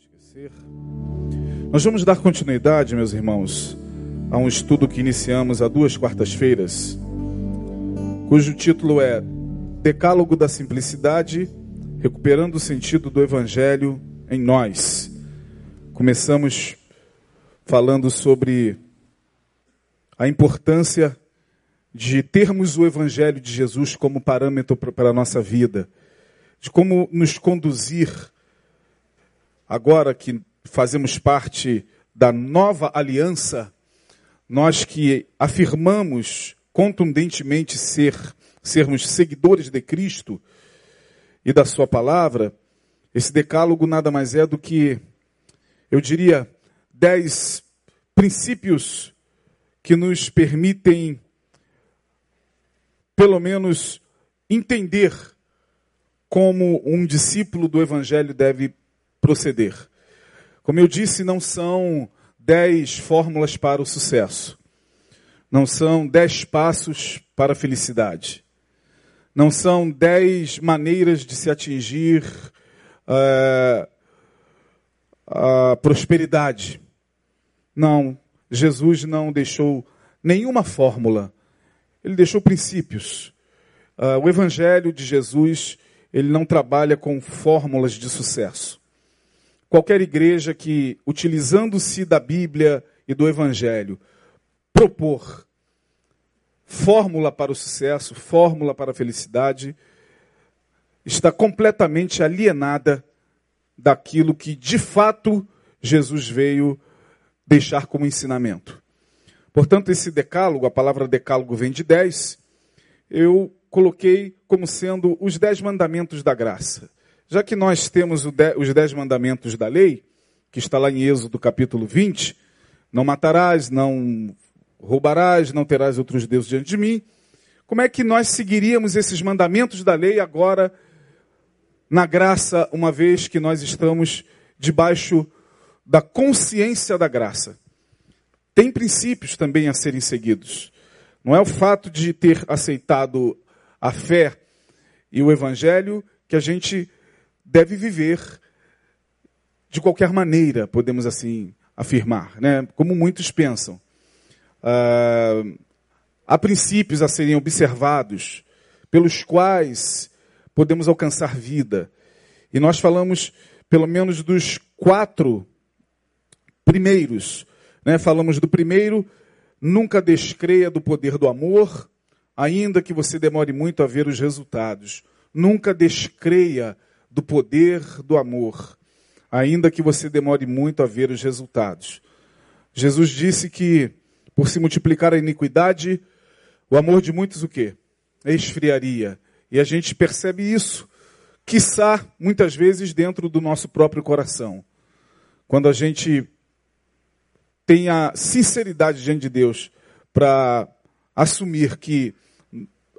esquecer. Nós vamos dar continuidade, meus irmãos, a um estudo que iniciamos há duas quartas-feiras, cujo título é Decálogo da Simplicidade, recuperando o sentido do Evangelho em nós. Começamos falando sobre a importância de termos o Evangelho de Jesus como parâmetro para a nossa vida, de como nos conduzir, agora que fazemos parte da nova aliança, nós que afirmamos contundentemente ser sermos seguidores de Cristo e da sua palavra, esse decálogo nada mais é do que, eu diria, dez princípios que nos permitem, pelo menos, entender como um discípulo do Evangelho deve proceder. Como eu disse, não são dez fórmulas para o sucesso. Não são dez passos para a felicidade. Não são dez maneiras de se atingir uh, a prosperidade. Não, Jesus não deixou nenhuma fórmula. Ele deixou princípios. Uh, o Evangelho de Jesus, ele não trabalha com fórmulas de sucesso. Qualquer igreja que, utilizando-se da Bíblia e do Evangelho, propor fórmula para o sucesso, fórmula para a felicidade, está completamente alienada daquilo que de fato Jesus veio deixar como ensinamento. Portanto, esse decálogo, a palavra decálogo vem de dez, eu coloquei como sendo os dez mandamentos da graça. Já que nós temos os dez mandamentos da lei, que está lá em Êxodo capítulo 20, não matarás, não roubarás, não terás outros deuses diante de mim. Como é que nós seguiríamos esses mandamentos da lei agora na graça, uma vez que nós estamos debaixo da consciência da graça? Tem princípios também a serem seguidos. Não é o fato de ter aceitado a fé e o evangelho que a gente deve viver de qualquer maneira, podemos assim afirmar, né? Como muitos pensam. Uh, há princípios a serem observados, pelos quais podemos alcançar vida. E nós falamos, pelo menos, dos quatro primeiros. Né? Falamos do primeiro, nunca descreia do poder do amor, ainda que você demore muito a ver os resultados. Nunca descreia do poder do amor, ainda que você demore muito a ver os resultados. Jesus disse que por se multiplicar a iniquidade, o amor de muitos o quê? Esfriaria. E a gente percebe isso, quiçá, muitas vezes, dentro do nosso próprio coração. Quando a gente tem a sinceridade diante de Deus para assumir que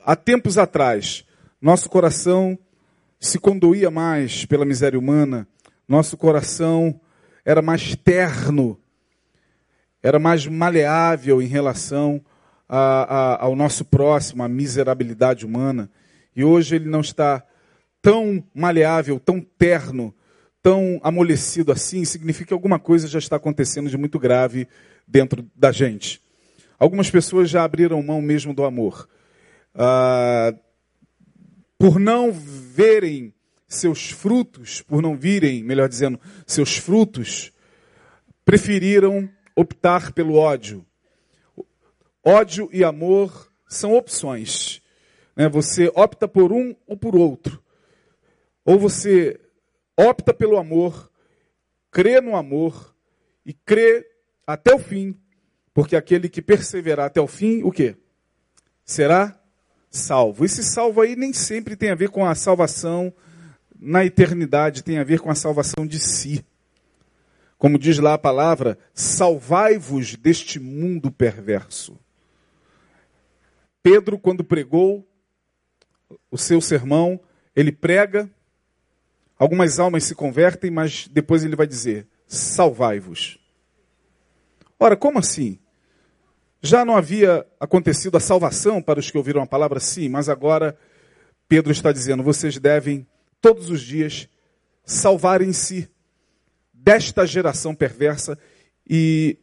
há tempos atrás nosso coração se condoía mais pela miséria humana, nosso coração era mais terno era mais maleável em relação a, a, ao nosso próximo, à miserabilidade humana. E hoje ele não está tão maleável, tão terno, tão amolecido assim, significa que alguma coisa já está acontecendo de muito grave dentro da gente. Algumas pessoas já abriram mão mesmo do amor. Ah, por não verem seus frutos, por não virem, melhor dizendo, seus frutos, preferiram optar pelo ódio. Ódio e amor são opções. Né? Você opta por um ou por outro. Ou você opta pelo amor, crê no amor e crê até o fim, porque aquele que perseverar até o fim, o quê? Será salvo. Esse salvo aí nem sempre tem a ver com a salvação na eternidade, tem a ver com a salvação de si. Como diz lá a palavra, salvai-vos deste mundo perverso. Pedro, quando pregou o seu sermão, ele prega, algumas almas se convertem, mas depois ele vai dizer: salvai-vos. Ora, como assim? Já não havia acontecido a salvação para os que ouviram a palavra? Sim, mas agora Pedro está dizendo: vocês devem, todos os dias, salvar em si desta geração perversa e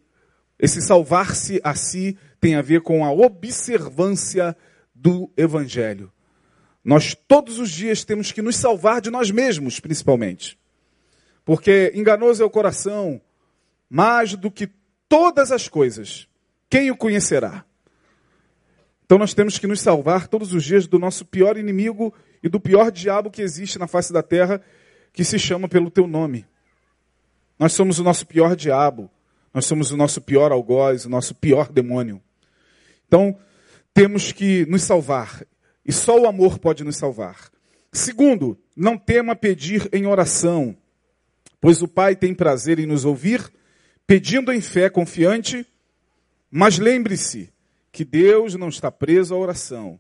esse salvar-se a si tem a ver com a observância do evangelho. Nós todos os dias temos que nos salvar de nós mesmos, principalmente. Porque enganoso é o coração, mais do que todas as coisas. Quem o conhecerá? Então nós temos que nos salvar todos os dias do nosso pior inimigo e do pior diabo que existe na face da terra, que se chama pelo teu nome. Nós somos o nosso pior diabo, nós somos o nosso pior algoz, o nosso pior demônio. Então, temos que nos salvar, e só o amor pode nos salvar. Segundo, não tema pedir em oração, pois o Pai tem prazer em nos ouvir, pedindo em fé confiante, mas lembre-se, que Deus não está preso à oração,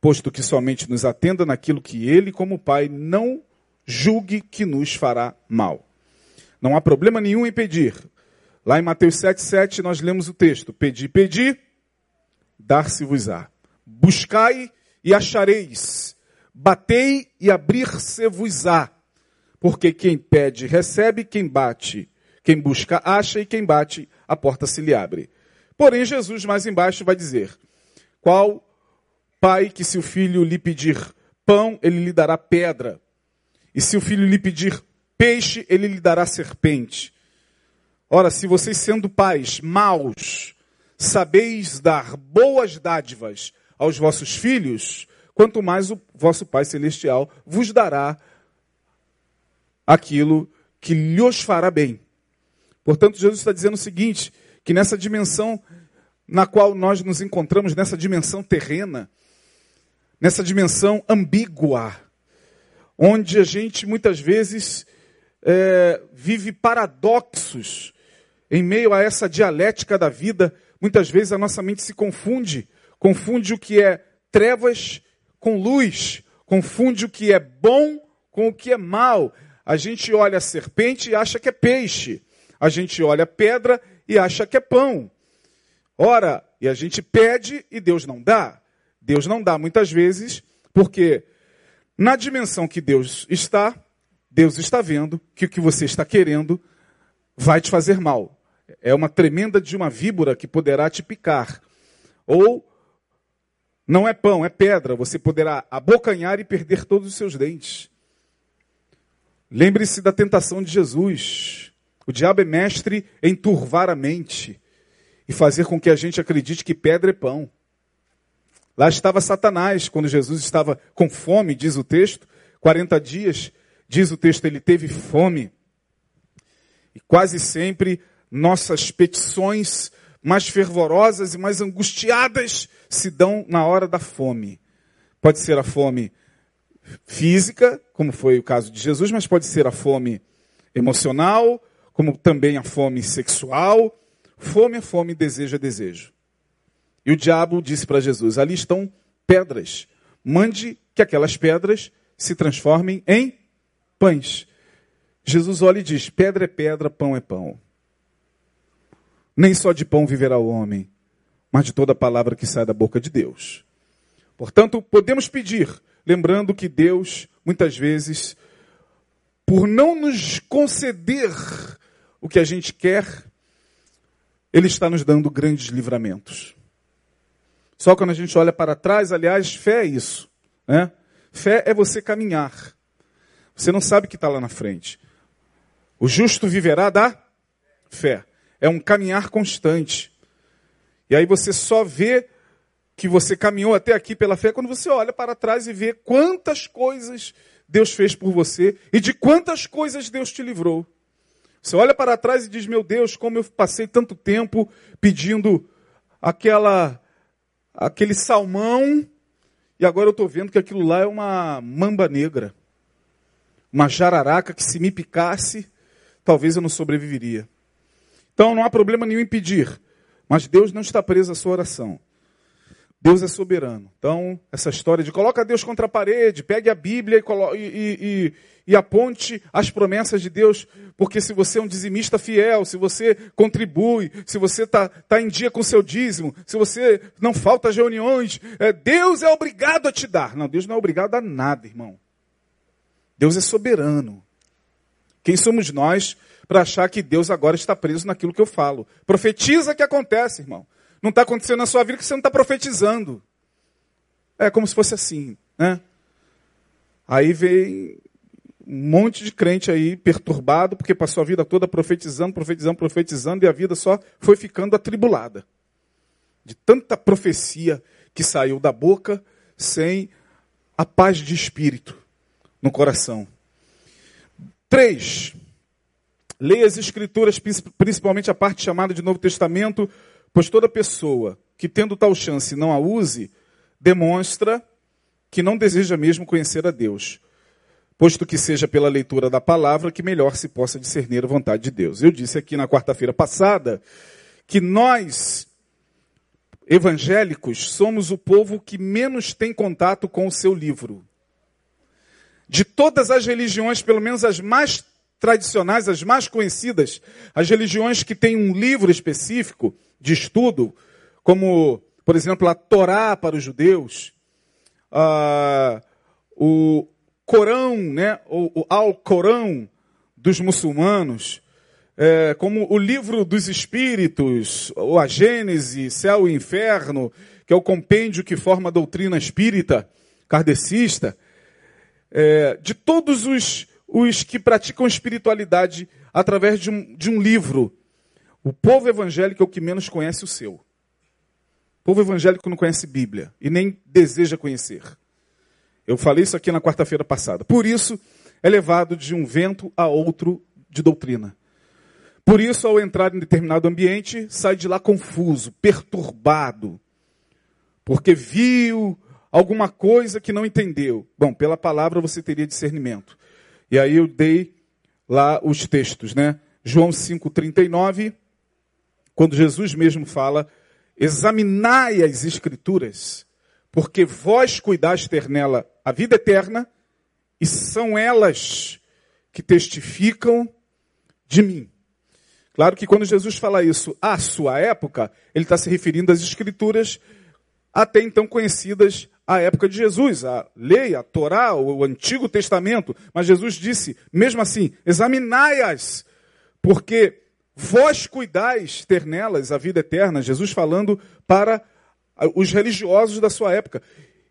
posto que somente nos atenda naquilo que Ele, como Pai, não julgue que nos fará mal. Não há problema nenhum em pedir. Lá em Mateus 7,7 nós lemos o texto: Pedi, pedi, dar-se-vos-á. Buscai e achareis. Batei e abrir-se-vos-á. Porque quem pede, recebe, quem bate, quem busca, acha, e quem bate, a porta se lhe abre. Porém, Jesus, mais embaixo, vai dizer: Qual pai que, se o filho lhe pedir pão, ele lhe dará pedra? E se o filho lhe pedir peixe, ele lhe dará serpente? Ora, se vocês, sendo pais maus, sabeis dar boas dádivas aos vossos filhos, quanto mais o vosso Pai Celestial vos dará aquilo que lhes fará bem. Portanto, Jesus está dizendo o seguinte: que nessa dimensão na qual nós nos encontramos, nessa dimensão terrena, nessa dimensão ambígua, onde a gente muitas vezes é, vive paradoxos em meio a essa dialética da vida, muitas vezes a nossa mente se confunde, confunde o que é trevas com luz, confunde o que é bom com o que é mal. A gente olha a serpente e acha que é peixe. A gente olha a pedra e acha que é pão. Ora, e a gente pede e Deus não dá. Deus não dá muitas vezes, porque na dimensão que Deus está, Deus está vendo que o que você está querendo vai te fazer mal. É uma tremenda de uma víbora que poderá te picar. Ou não é pão, é pedra. Você poderá abocanhar e perder todos os seus dentes. Lembre-se da tentação de Jesus. O diabo é mestre em turvar a mente e fazer com que a gente acredite que pedra é pão. Lá estava Satanás, quando Jesus estava com fome, diz o texto, 40 dias, diz o texto, ele teve fome. E quase sempre nossas petições mais fervorosas e mais angustiadas se dão na hora da fome. Pode ser a fome física, como foi o caso de Jesus, mas pode ser a fome emocional, como também a fome sexual. Fome é fome, desejo é desejo. E o diabo disse para Jesus: ali estão pedras. Mande que aquelas pedras se transformem em pães. Jesus olha e diz: pedra é pedra, pão é pão. Nem só de pão viverá o homem, mas de toda palavra que sai da boca de Deus. Portanto, podemos pedir, lembrando que Deus, muitas vezes, por não nos conceder o que a gente quer, Ele está nos dando grandes livramentos. Só quando a gente olha para trás, aliás, fé é isso. Né? Fé é você caminhar. Você não sabe o que está lá na frente. O justo viverá da fé. É um caminhar constante. E aí você só vê que você caminhou até aqui pela fé quando você olha para trás e vê quantas coisas Deus fez por você e de quantas coisas Deus te livrou. Você olha para trás e diz: Meu Deus, como eu passei tanto tempo pedindo aquela, aquele salmão, e agora eu estou vendo que aquilo lá é uma mamba negra, uma jararaca que se me picasse, talvez eu não sobreviveria. Então não há problema nenhum em pedir, mas Deus não está preso à sua oração. Deus é soberano. Então, essa história de coloca Deus contra a parede, pegue a Bíblia e, e, e, e, aponte as promessas de Deus, porque se você é um dizimista fiel, se você contribui, se você está tá em dia com seu dízimo, se você não falta às reuniões, é, Deus é obrigado a te dar. Não, Deus não é obrigado a nada, irmão. Deus é soberano. Quem somos nós para achar que Deus agora está preso naquilo que eu falo? Profetiza que acontece, irmão. Não está acontecendo na sua vida que você não está profetizando. É como se fosse assim, né? Aí vem um monte de crente aí perturbado, porque passou a vida toda profetizando, profetizando, profetizando, e a vida só foi ficando atribulada. De tanta profecia que saiu da boca sem a paz de espírito no coração. Três, leia as Escrituras, principalmente a parte chamada de Novo Testamento, pois toda pessoa que tendo tal chance não a use, demonstra que não deseja mesmo conhecer a Deus, posto que seja pela leitura da palavra que melhor se possa discernir a vontade de Deus. Eu disse aqui na quarta-feira passada que nós, evangélicos, somos o povo que menos tem contato com o seu livro. De todas as religiões, pelo menos as mais tradicionais, as mais conhecidas, as religiões que têm um livro específico de estudo, como, por exemplo, a Torá para os judeus, uh, o Corão, né, o, o Al-Corão dos muçulmanos, é, como o livro dos Espíritos, ou a Gênese, Céu e Inferno, que é o compêndio que forma a doutrina espírita, kardecista, é, de todos os, os que praticam espiritualidade através de um, de um livro, o povo evangélico é o que menos conhece o seu. O povo evangélico não conhece Bíblia e nem deseja conhecer. Eu falei isso aqui na quarta-feira passada. Por isso, é levado de um vento a outro de doutrina. Por isso, ao entrar em determinado ambiente, sai de lá confuso, perturbado, porque viu alguma coisa que não entendeu. Bom, pela palavra você teria discernimento. E aí eu dei lá os textos, né? João 5,39, quando Jesus mesmo fala Examinai as Escrituras, porque vós cuidais ter nela a vida eterna, e são elas que testificam de mim. Claro que quando Jesus fala isso à sua época, ele está se referindo às Escrituras até então conhecidas à época de Jesus, a lei, a Torá, o Antigo Testamento. Mas Jesus disse, mesmo assim, examinai-as, porque Vós cuidais ter nelas a vida eterna, Jesus falando para os religiosos da sua época.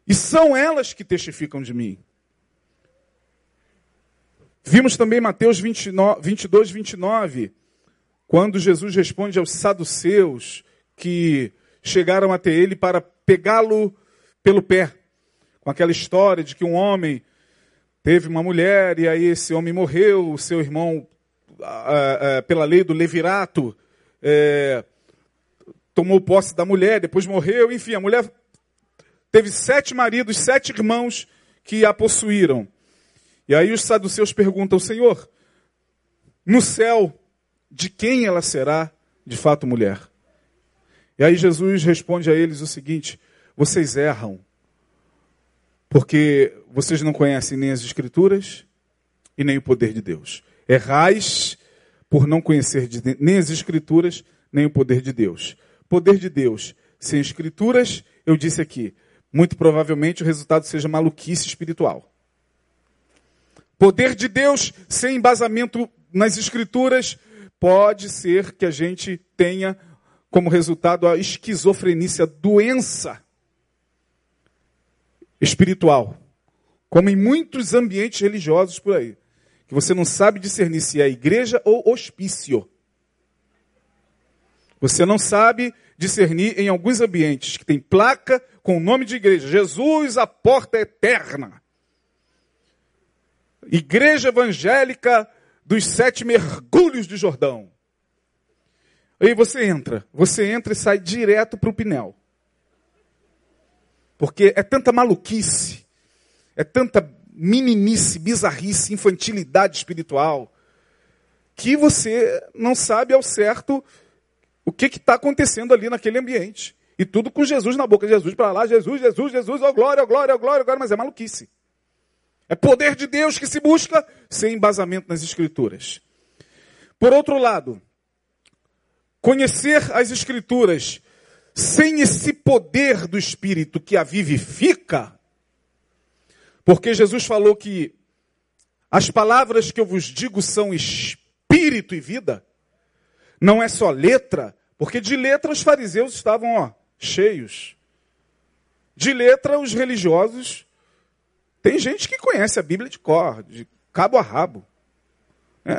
E são elas que testificam de mim. Vimos também Mateus 29, 22, 29, quando Jesus responde aos saduceus que chegaram até ele para pegá-lo pelo pé. Com aquela história de que um homem teve uma mulher e aí esse homem morreu, o seu irmão pela lei do levirato, é, tomou posse da mulher, depois morreu, enfim, a mulher teve sete maridos, sete irmãos que a possuíram. E aí os saduceus perguntam, Senhor, no céu, de quem ela será de fato mulher? E aí Jesus responde a eles o seguinte: vocês erram, porque vocês não conhecem nem as Escrituras e nem o poder de Deus. Errais por não conhecer nem as Escrituras, nem o poder de Deus. Poder de Deus sem Escrituras, eu disse aqui, muito provavelmente o resultado seja maluquice espiritual. Poder de Deus sem embasamento nas Escrituras, pode ser que a gente tenha como resultado a esquizofrenícia, doença espiritual, como em muitos ambientes religiosos por aí que você não sabe discernir se é igreja ou hospício. Você não sabe discernir em alguns ambientes que tem placa com o nome de igreja. Jesus, a porta eterna. Igreja evangélica dos sete mergulhos de Jordão. Aí você entra, você entra e sai direto para o Pinel. Porque é tanta maluquice, é tanta meninice, bizarrice, infantilidade espiritual, que você não sabe ao certo o que está acontecendo ali naquele ambiente. E tudo com Jesus na boca. Jesus para lá, Jesus, Jesus, Jesus, ó oh, glória, oh, glória, oh, glória, glória, mas é maluquice. É poder de Deus que se busca sem embasamento nas Escrituras. Por outro lado, conhecer as Escrituras sem esse poder do Espírito que a vivifica, porque Jesus falou que As palavras que eu vos digo são espírito e vida. Não é só letra, porque de letra os fariseus estavam ó, cheios. De letra os religiosos. Tem gente que conhece a Bíblia de cor, de cabo a rabo. É,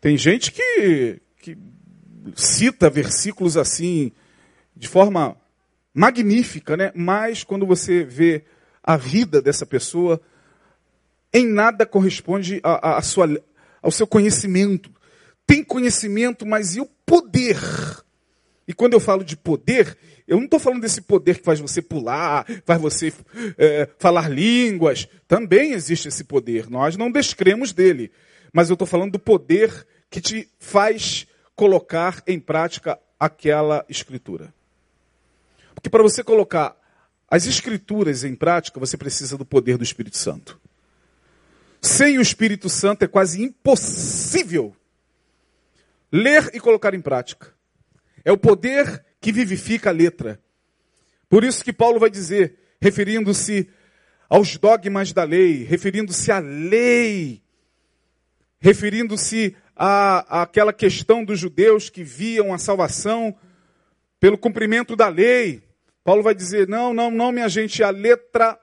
tem gente que, que cita versículos assim de forma magnífica, né? Mas quando você vê a vida dessa pessoa, em nada corresponde a, a, a sua, ao seu conhecimento. Tem conhecimento, mas e o poder? E quando eu falo de poder, eu não estou falando desse poder que faz você pular, faz você é, falar línguas. Também existe esse poder. Nós não descremos dele. Mas eu estou falando do poder que te faz colocar em prática aquela escritura. Porque para você colocar as escrituras em prática, você precisa do poder do Espírito Santo. Sem o Espírito Santo é quase impossível ler e colocar em prática. É o poder que vivifica a letra. Por isso que Paulo vai dizer, referindo-se aos dogmas da lei, referindo-se à lei, referindo-se àquela questão dos judeus que viam a salvação pelo cumprimento da lei. Paulo vai dizer: não, não, não, minha gente, a letra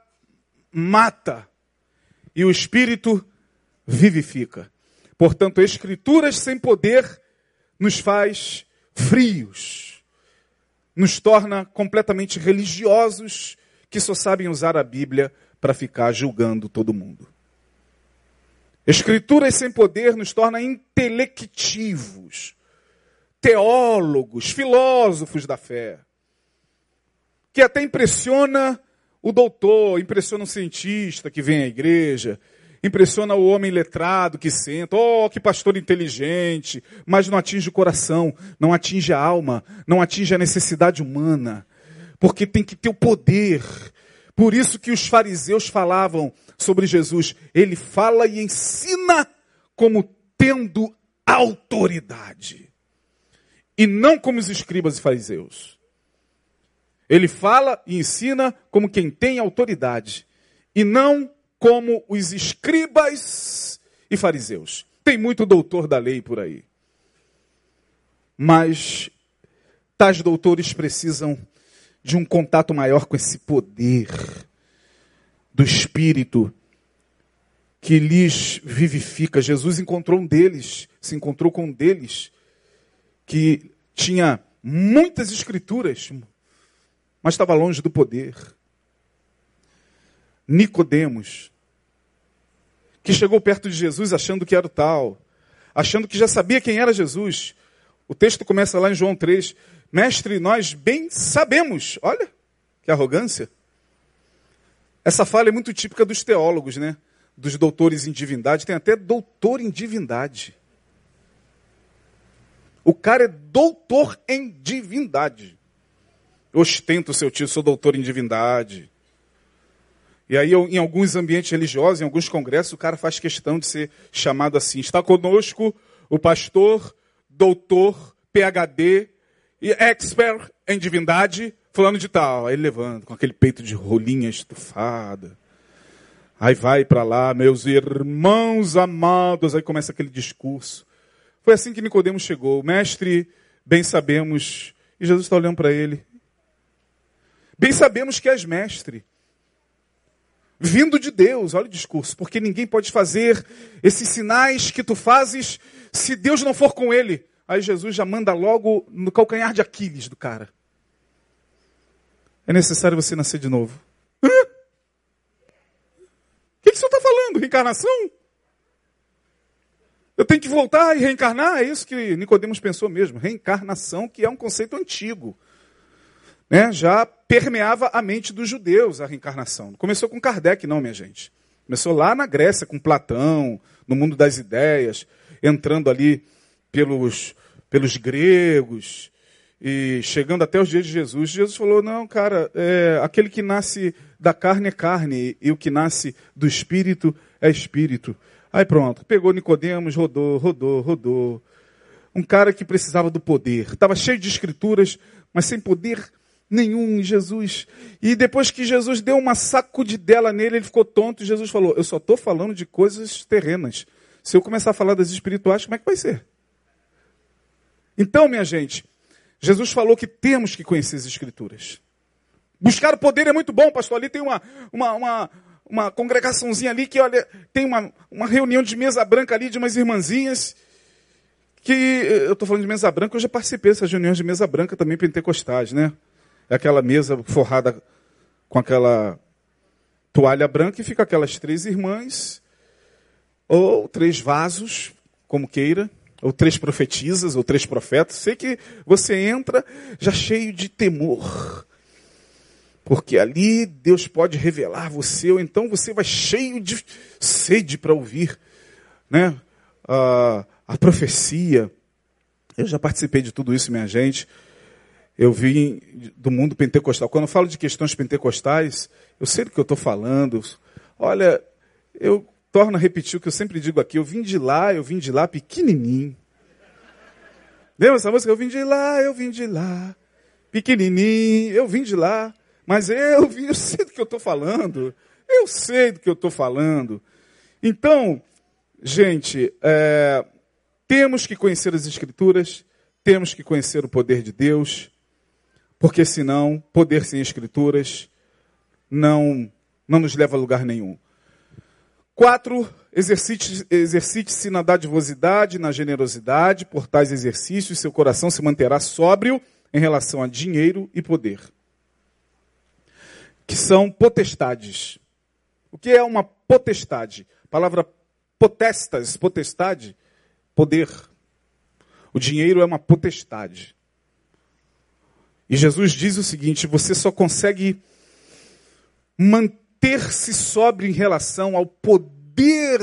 mata e o espírito vivifica. Portanto, escrituras sem poder nos faz frios, nos torna completamente religiosos que só sabem usar a Bíblia para ficar julgando todo mundo. Escrituras sem poder nos torna intelectivos, teólogos, filósofos da fé, que até impressiona o doutor, impressiona o cientista que vem à igreja, impressiona o homem letrado que senta, oh, que pastor inteligente, mas não atinge o coração, não atinge a alma, não atinge a necessidade humana, porque tem que ter o poder. Por isso que os fariseus falavam sobre Jesus, ele fala e ensina como tendo autoridade, e não como os escribas e fariseus. Ele fala e ensina como quem tem autoridade, e não como os escribas e fariseus. Tem muito doutor da lei por aí. Mas tais doutores precisam de um contato maior com esse poder do Espírito que lhes vivifica. Jesus encontrou um deles, se encontrou com um deles que tinha muitas escrituras, mas estava longe do poder. Nicodemos, que chegou perto de Jesus achando que era o tal, achando que já sabia quem era Jesus. O texto começa lá em João 3. Mestre, nós bem sabemos. Olha, que arrogância. Essa fala é muito típica dos teólogos, né? Dos doutores em divindade. Tem até doutor em divindade. O cara é doutor em divindade. Ostenta o seu título, sou doutor em divindade. E aí, em alguns ambientes religiosos, em alguns congressos, o cara faz questão de ser chamado assim. Está conosco o pastor, doutor, PhD e expert em divindade, falando de tal. Aí ele levanta com aquele peito de rolinha estufada. Aí vai para lá, meus irmãos amados, aí começa aquele discurso. Foi assim que Nicodemos chegou. Mestre, bem sabemos, e Jesus está olhando para ele. Bem sabemos que és mestre vindo de Deus. Olha o discurso, porque ninguém pode fazer esses sinais que tu fazes se Deus não for com ele. Aí Jesus já manda logo no calcanhar de Aquiles do cara. É necessário você nascer de novo. O que, que o senhor está falando? Reencarnação? Eu tenho que voltar e reencarnar? É isso que Nicodemos pensou mesmo. Reencarnação, que é um conceito antigo né, já permeava a mente dos judeus a reencarnação. Começou com Kardec, não, minha gente. Começou lá na Grécia, com Platão, no mundo das ideias, entrando ali pelos, pelos gregos e chegando até os dias de Jesus. Jesus falou: não, cara, é, aquele que nasce da carne é carne e o que nasce do espírito é espírito. Aí pronto, pegou Nicodemos, rodou, rodou, rodou. Um cara que precisava do poder. Estava cheio de escrituras, mas sem poder nenhum em Jesus. E depois que Jesus deu uma sacudidela nele, ele ficou tonto, e Jesus falou: Eu só estou falando de coisas terrenas. Se eu começar a falar das espirituais, como é que vai ser? Então, minha gente, Jesus falou que temos que conhecer as Escrituras. Buscar o poder é muito bom, pastor. Ali tem uma, uma, uma, uma congregaçãozinha ali que, olha, tem uma, uma reunião de mesa branca ali de umas irmãzinhas. Que eu estou falando de mesa branca, eu já participei dessas reuniões de mesa branca também pentecostais, né? É aquela mesa forrada com aquela toalha branca e fica aquelas três irmãs, ou três vasos, como queira, ou três profetisas, ou três profetas. Sei que você entra já cheio de temor, porque ali Deus pode revelar você, ou então você vai cheio de sede para ouvir né? a, a profecia. Eu já participei de tudo isso, minha gente. Eu vim do mundo pentecostal. Quando eu falo de questões pentecostais, eu sei do que eu estou falando. Olha, eu torno a repetir o que eu sempre digo aqui. Eu vim de lá, eu vim de lá pequenininho. Lembra essa música? Eu vim de lá, eu vim de lá, pequenininho, eu vim de lá. Mas eu, eu sei do que eu estou falando. Eu sei do que eu estou falando. Então, gente, é, temos que conhecer as Escrituras, temos que conhecer o poder de Deus, porque senão, poder sem Escrituras não, não nos leva a lugar nenhum. Quatro, exercite-se exercite na dadivosidade, na generosidade, por tais exercícios, seu coração se manterá sóbrio em relação a dinheiro e poder que são potestades. O que é uma potestade? A palavra potestas, potestade, poder. O dinheiro é uma potestade. E Jesus diz o seguinte: você só consegue manter-se sóbrio em relação ao poder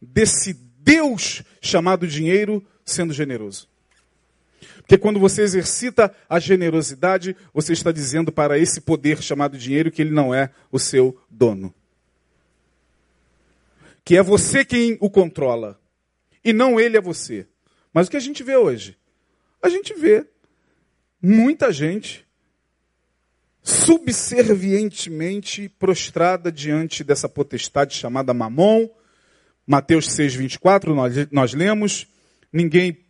desse Deus chamado dinheiro sendo generoso. Porque quando você exercita a generosidade, você está dizendo para esse poder chamado dinheiro que ele não é o seu dono. Que é você quem o controla. E não ele é você. Mas o que a gente vê hoje? A gente vê muita gente subservientemente prostrada diante dessa potestade chamada Mamon. Mateus 6, 24, nós, nós lemos. Ninguém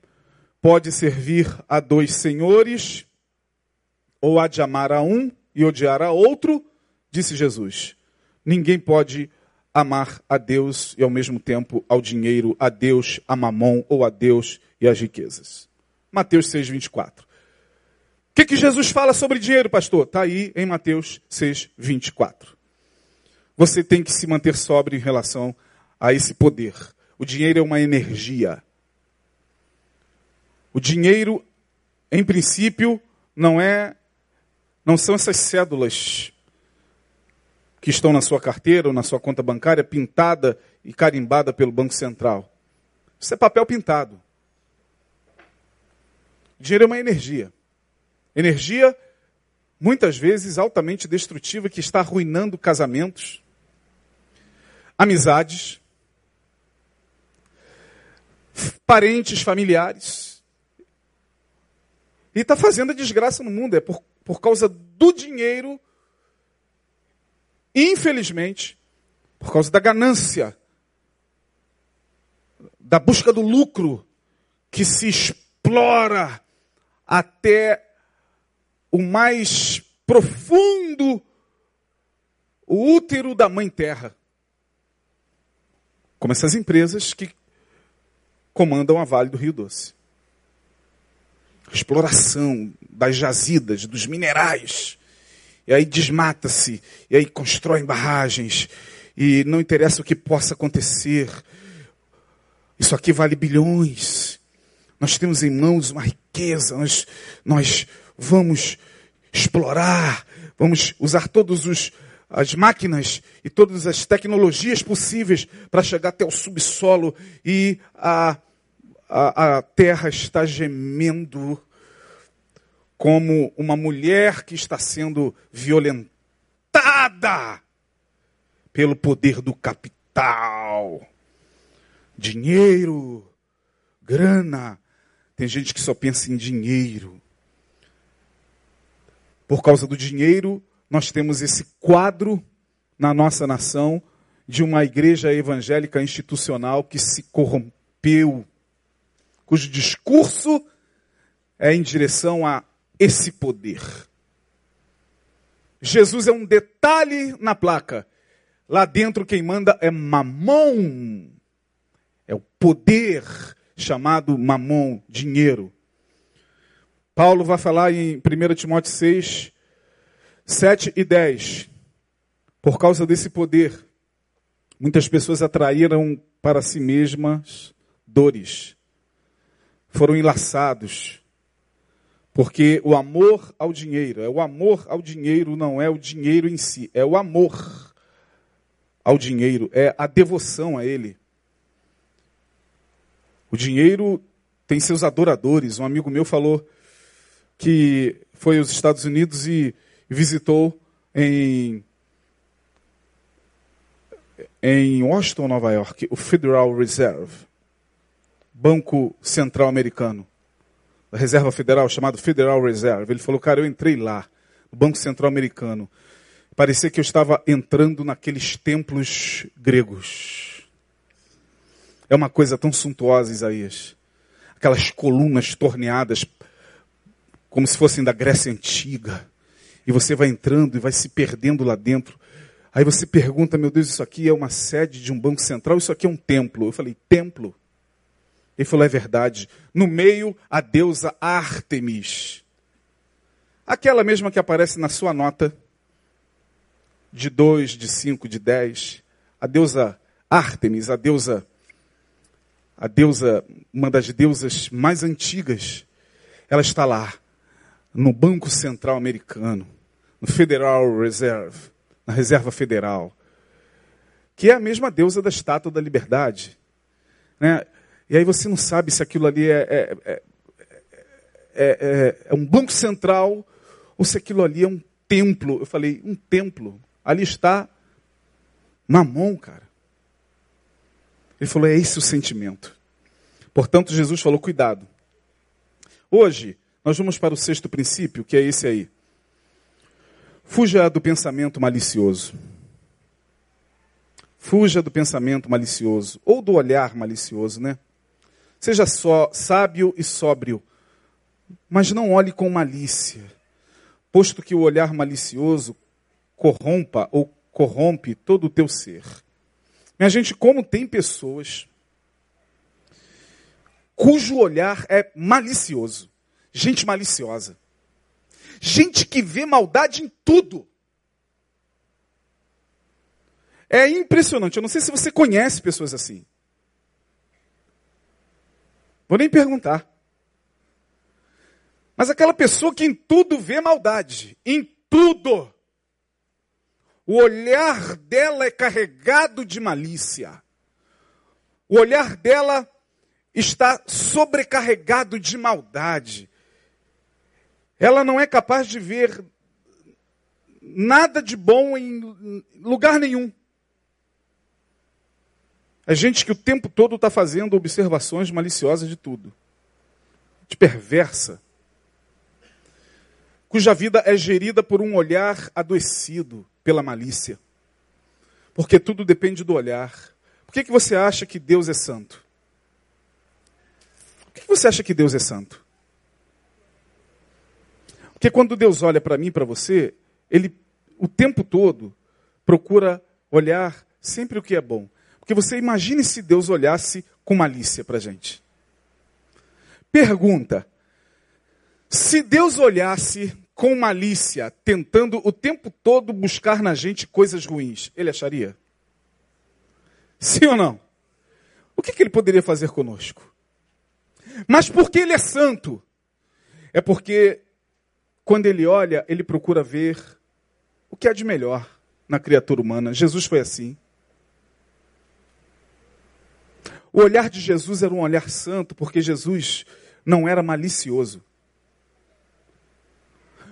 pode servir a dois senhores, ou há de amar a um e odiar a outro, disse Jesus. Ninguém pode amar a Deus e ao mesmo tempo ao dinheiro, a Deus, a mamon ou a Deus e as riquezas. Mateus 6, 24. O que, que Jesus fala sobre dinheiro, pastor? Está aí em Mateus 6, 24. Você tem que se manter sóbrio em relação a esse poder. O dinheiro é uma energia. O dinheiro, em princípio, não é não são essas cédulas que estão na sua carteira ou na sua conta bancária pintada e carimbada pelo Banco Central. Isso é papel pintado. dinheiro é uma energia. Energia muitas vezes altamente destrutiva que está arruinando casamentos, amizades, parentes, familiares. E está fazendo a desgraça no mundo. É por, por causa do dinheiro, infelizmente, por causa da ganância, da busca do lucro, que se explora até o mais profundo o útero da mãe terra. Como essas empresas que comandam a Vale do Rio Doce exploração das jazidas, dos minerais. E aí desmata-se, e aí constroem barragens, e não interessa o que possa acontecer. Isso aqui vale bilhões. Nós temos em mãos uma riqueza, nós, nós vamos explorar, vamos usar todos os as máquinas e todas as tecnologias possíveis para chegar até o subsolo e a a, a terra está gemendo como uma mulher que está sendo violentada pelo poder do capital. Dinheiro, grana. Tem gente que só pensa em dinheiro. Por causa do dinheiro, nós temos esse quadro na nossa nação de uma igreja evangélica institucional que se corrompeu, cujo discurso é em direção a esse poder. Jesus é um detalhe na placa. Lá dentro quem manda é mamon. É o poder chamado mamon, dinheiro. Paulo vai falar em 1 Timóteo 6, 7 e 10. Por causa desse poder, muitas pessoas atraíram para si mesmas dores. Foram enlaçados porque o amor ao dinheiro, é o amor ao dinheiro, não é o dinheiro em si, é o amor ao dinheiro, é a devoção a ele. O dinheiro tem seus adoradores. Um amigo meu falou que foi aos Estados Unidos e visitou em em Washington, Nova York, o Federal Reserve, Banco Central Americano da Reserva Federal, chamado Federal Reserve. Ele falou, cara, eu entrei lá, no Banco Central Americano. Parecia que eu estava entrando naqueles templos gregos. É uma coisa tão suntuosa, Isaías. Aquelas colunas torneadas, como se fossem da Grécia Antiga. E você vai entrando e vai se perdendo lá dentro. Aí você pergunta, meu Deus, isso aqui é uma sede de um banco central, isso aqui é um templo. Eu falei, templo? Ele falou: é verdade. No meio, a deusa Ártemis. Aquela mesma que aparece na sua nota de 2, de 5, de 10. A deusa Ártemis, a deusa, a deusa, uma das deusas mais antigas. Ela está lá, no Banco Central Americano, no Federal Reserve, na Reserva Federal, que é a mesma deusa da Estátua da Liberdade. Né? E aí você não sabe se aquilo ali é, é, é, é, é um banco central ou se aquilo ali é um templo. Eu falei, um templo. Ali está Mamon, cara. Ele falou, é esse o sentimento. Portanto, Jesus falou, cuidado. Hoje, nós vamos para o sexto princípio, que é esse aí. Fuja do pensamento malicioso. Fuja do pensamento malicioso, ou do olhar malicioso, né? Seja só sábio e sóbrio, mas não olhe com malícia, posto que o olhar malicioso corrompa ou corrompe todo o teu ser. Minha gente, como tem pessoas cujo olhar é malicioso, gente maliciosa, gente que vê maldade em tudo. É impressionante. Eu não sei se você conhece pessoas assim. Vou nem perguntar. Mas aquela pessoa que em tudo vê maldade, em tudo, o olhar dela é carregado de malícia. O olhar dela está sobrecarregado de maldade. Ela não é capaz de ver nada de bom em lugar nenhum. É gente que o tempo todo está fazendo observações maliciosas de tudo, de perversa, cuja vida é gerida por um olhar adoecido pela malícia. Porque tudo depende do olhar. Por que, que você acha que Deus é santo? Por que, que você acha que Deus é santo? Porque quando Deus olha para mim, para você, Ele o tempo todo procura olhar sempre o que é bom. Porque você imagine se Deus olhasse com malícia para a gente. Pergunta: se Deus olhasse com malícia, tentando o tempo todo buscar na gente coisas ruins, ele acharia? Sim ou não? O que, que ele poderia fazer conosco? Mas porque ele é santo? É porque quando ele olha, ele procura ver o que há de melhor na criatura humana. Jesus foi assim. O olhar de Jesus era um olhar santo, porque Jesus não era malicioso.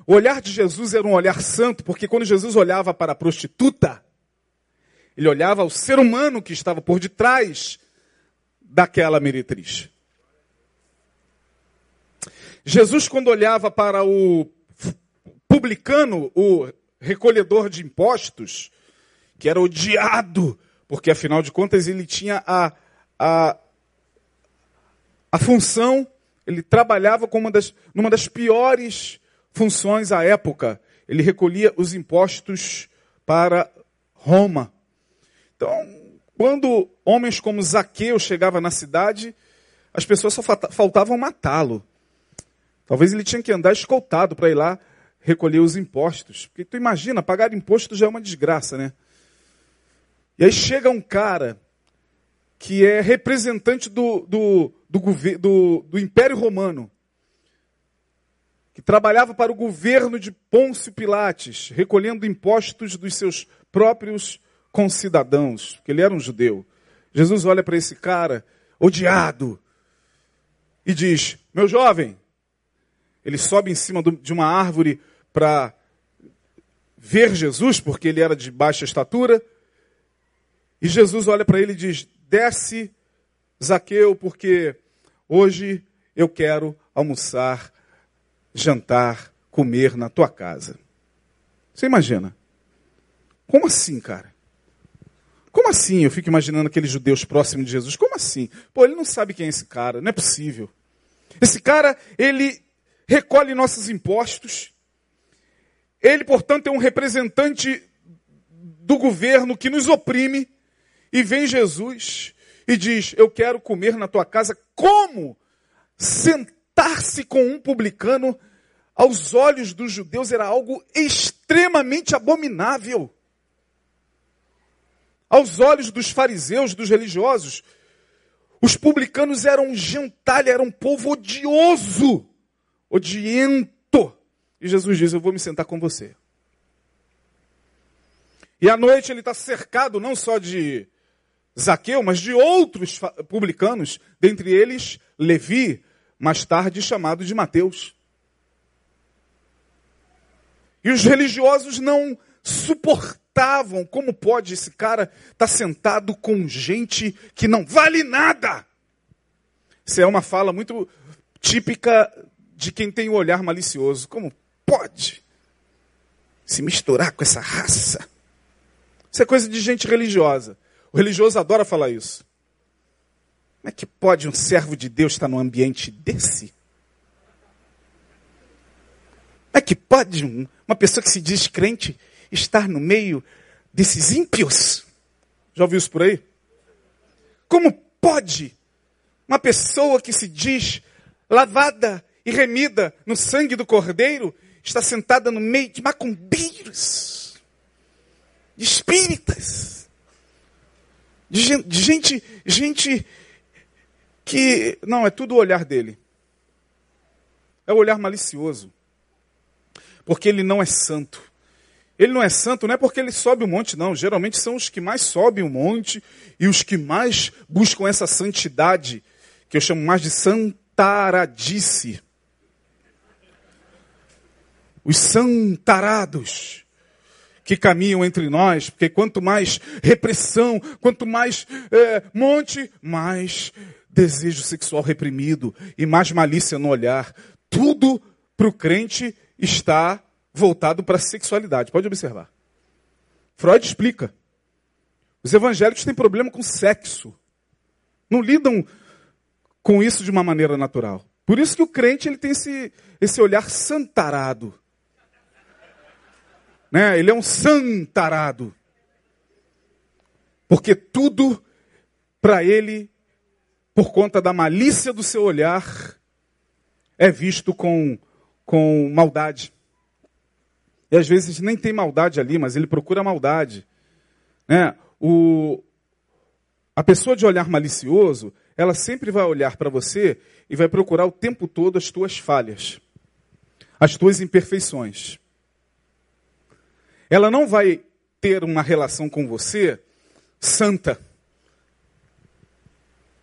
O olhar de Jesus era um olhar santo, porque quando Jesus olhava para a prostituta, ele olhava ao ser humano que estava por detrás daquela meretriz. Jesus, quando olhava para o publicano, o recolhedor de impostos, que era odiado, porque afinal de contas ele tinha a, a, a função, ele trabalhava com uma das, numa das piores funções à época. Ele recolhia os impostos para Roma. Então, quando homens como Zaqueu chegavam na cidade, as pessoas só faltavam matá-lo. Talvez ele tinha que andar escoltado para ir lá recolher os impostos. Porque tu imagina, pagar imposto já é uma desgraça, né? E aí chega um cara que é representante do, do, do, do, do Império Romano, que trabalhava para o governo de Pôncio Pilates, recolhendo impostos dos seus próprios concidadãos, porque ele era um judeu. Jesus olha para esse cara, odiado, e diz: Meu jovem, ele sobe em cima de uma árvore para ver Jesus, porque ele era de baixa estatura. E Jesus olha para ele e diz: Desce, Zaqueu, porque hoje eu quero almoçar, jantar, comer na tua casa. Você imagina? Como assim, cara? Como assim? Eu fico imaginando aqueles judeus próximos de Jesus. Como assim? Pô, ele não sabe quem é esse cara. Não é possível. Esse cara, ele recolhe nossos impostos. Ele, portanto, é um representante do governo que nos oprime. E vem Jesus e diz: Eu quero comer na tua casa. Como sentar-se com um publicano aos olhos dos judeus era algo extremamente abominável aos olhos dos fariseus, dos religiosos. Os publicanos eram um gentalha, eram um povo odioso, odiento. E Jesus diz: Eu vou me sentar com você. E à noite ele está cercado não só de Zaqueu, mas de outros publicanos, dentre eles Levi, mais tarde chamado de Mateus. E os religiosos não suportaram estavam. Como pode esse cara estar tá sentado com gente que não vale nada? Isso é uma fala muito típica de quem tem o um olhar malicioso. Como pode se misturar com essa raça? Isso é coisa de gente religiosa. O religioso adora falar isso. Como é que pode um servo de Deus estar num ambiente desse? Como é que pode uma pessoa que se diz crente estar no meio desses ímpios. Já ouviu isso por aí? Como pode uma pessoa que se diz lavada e remida no sangue do Cordeiro estar sentada no meio de macumbeiros, de espíritas, de gente, de gente, gente que. Não, é tudo o olhar dele. É o olhar malicioso. Porque ele não é santo. Ele não é santo não é porque ele sobe o monte, não. Geralmente são os que mais sobem o monte e os que mais buscam essa santidade, que eu chamo mais de santaradice. Os santarados que caminham entre nós, porque quanto mais repressão, quanto mais é, monte, mais desejo sexual reprimido e mais malícia no olhar. Tudo para o crente está voltado para a sexualidade. Pode observar. Freud explica. Os evangélicos têm problema com sexo. Não lidam com isso de uma maneira natural. Por isso que o crente ele tem esse, esse olhar santarado. Né? Ele é um santarado. Porque tudo para ele, por conta da malícia do seu olhar, é visto com, com maldade. E às vezes nem tem maldade ali, mas ele procura maldade. Né? O, a pessoa de olhar malicioso, ela sempre vai olhar para você e vai procurar o tempo todo as tuas falhas, as tuas imperfeições. Ela não vai ter uma relação com você santa.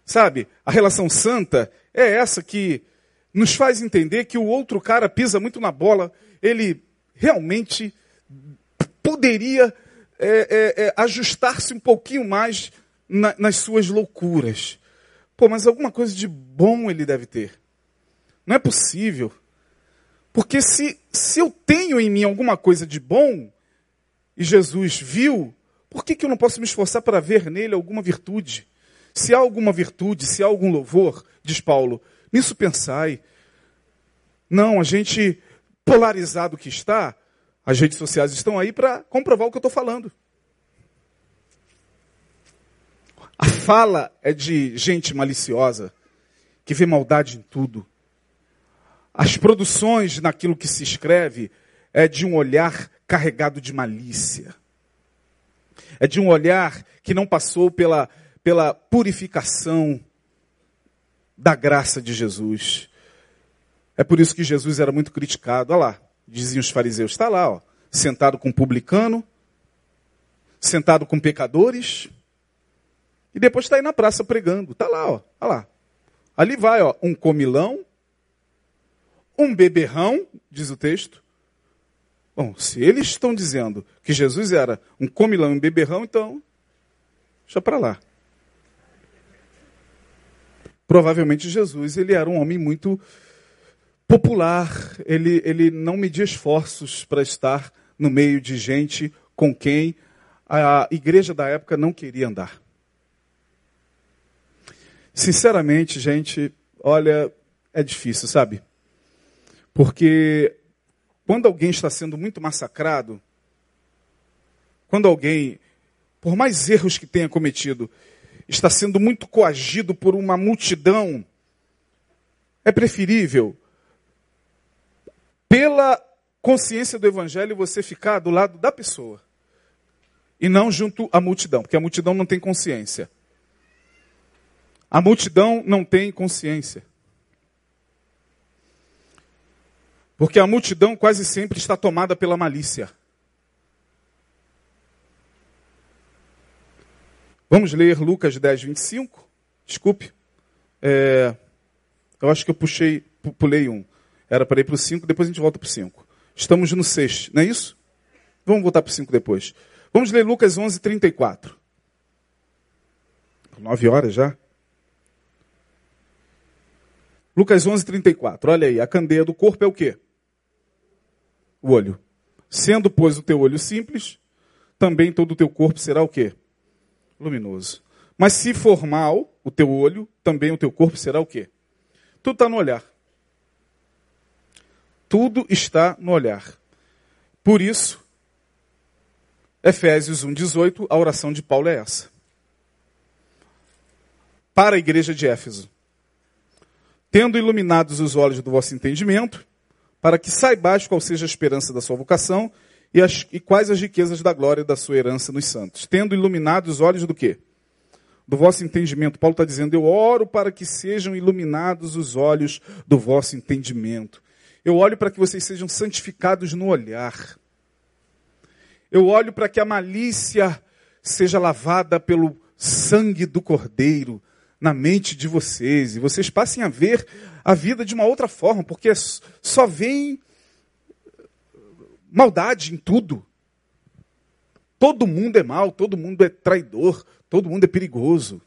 Sabe? A relação santa é essa que nos faz entender que o outro cara pisa muito na bola, ele realmente poderia é, é, é, ajustar-se um pouquinho mais na, nas suas loucuras. Pô, mas alguma coisa de bom ele deve ter. Não é possível. Porque se, se eu tenho em mim alguma coisa de bom, e Jesus viu, por que, que eu não posso me esforçar para ver nele alguma virtude? Se há alguma virtude, se há algum louvor, diz Paulo, nisso pensai. Não, a gente polarizado que está, as redes sociais estão aí para comprovar o que eu estou falando. A fala é de gente maliciosa, que vê maldade em tudo. As produções naquilo que se escreve é de um olhar carregado de malícia. É de um olhar que não passou pela, pela purificação da graça de Jesus. É por isso que Jesus era muito criticado. Olha lá, diziam os fariseus, está lá, ó, sentado com um publicano, sentado com pecadores, e depois está aí na praça pregando. Está lá, ó, olha lá. Ali vai, ó, um comilão, um beberrão, diz o texto. Bom, se eles estão dizendo que Jesus era um comilão e um beberrão, então, deixa para lá. Provavelmente Jesus, ele era um homem muito popular, ele, ele não media esforços para estar no meio de gente com quem a igreja da época não queria andar. Sinceramente, gente, olha, é difícil, sabe? Porque quando alguém está sendo muito massacrado, quando alguém, por mais erros que tenha cometido, está sendo muito coagido por uma multidão, é preferível pela consciência do evangelho, você ficar do lado da pessoa e não junto à multidão, porque a multidão não tem consciência. A multidão não tem consciência. Porque a multidão quase sempre está tomada pela malícia. Vamos ler Lucas 10, 25? Desculpe. É, eu acho que eu puxei, pulei um. Era para ir para o 5, depois a gente volta para o 5. Estamos no 6, não é isso? Vamos voltar para o 5 depois. Vamos ler Lucas 11, 34. 9 horas já? Lucas 11, 34. Olha aí, a candeia do corpo é o quê? O olho. Sendo, pois, o teu olho simples, também todo o teu corpo será o quê? Luminoso. Mas se for mal o teu olho, também o teu corpo será o quê? Tudo está no olhar. Tudo está no olhar. Por isso, Efésios 1,18, a oração de Paulo é essa. Para a igreja de Éfeso. Tendo iluminados os olhos do vosso entendimento, para que saibais qual seja a esperança da sua vocação e, as, e quais as riquezas da glória da sua herança nos santos. Tendo iluminados os olhos do quê? Do vosso entendimento. Paulo está dizendo, eu oro para que sejam iluminados os olhos do vosso entendimento. Eu olho para que vocês sejam santificados no olhar. Eu olho para que a malícia seja lavada pelo sangue do Cordeiro na mente de vocês e vocês passem a ver a vida de uma outra forma, porque só vem maldade em tudo. Todo mundo é mal, todo mundo é traidor, todo mundo é perigoso.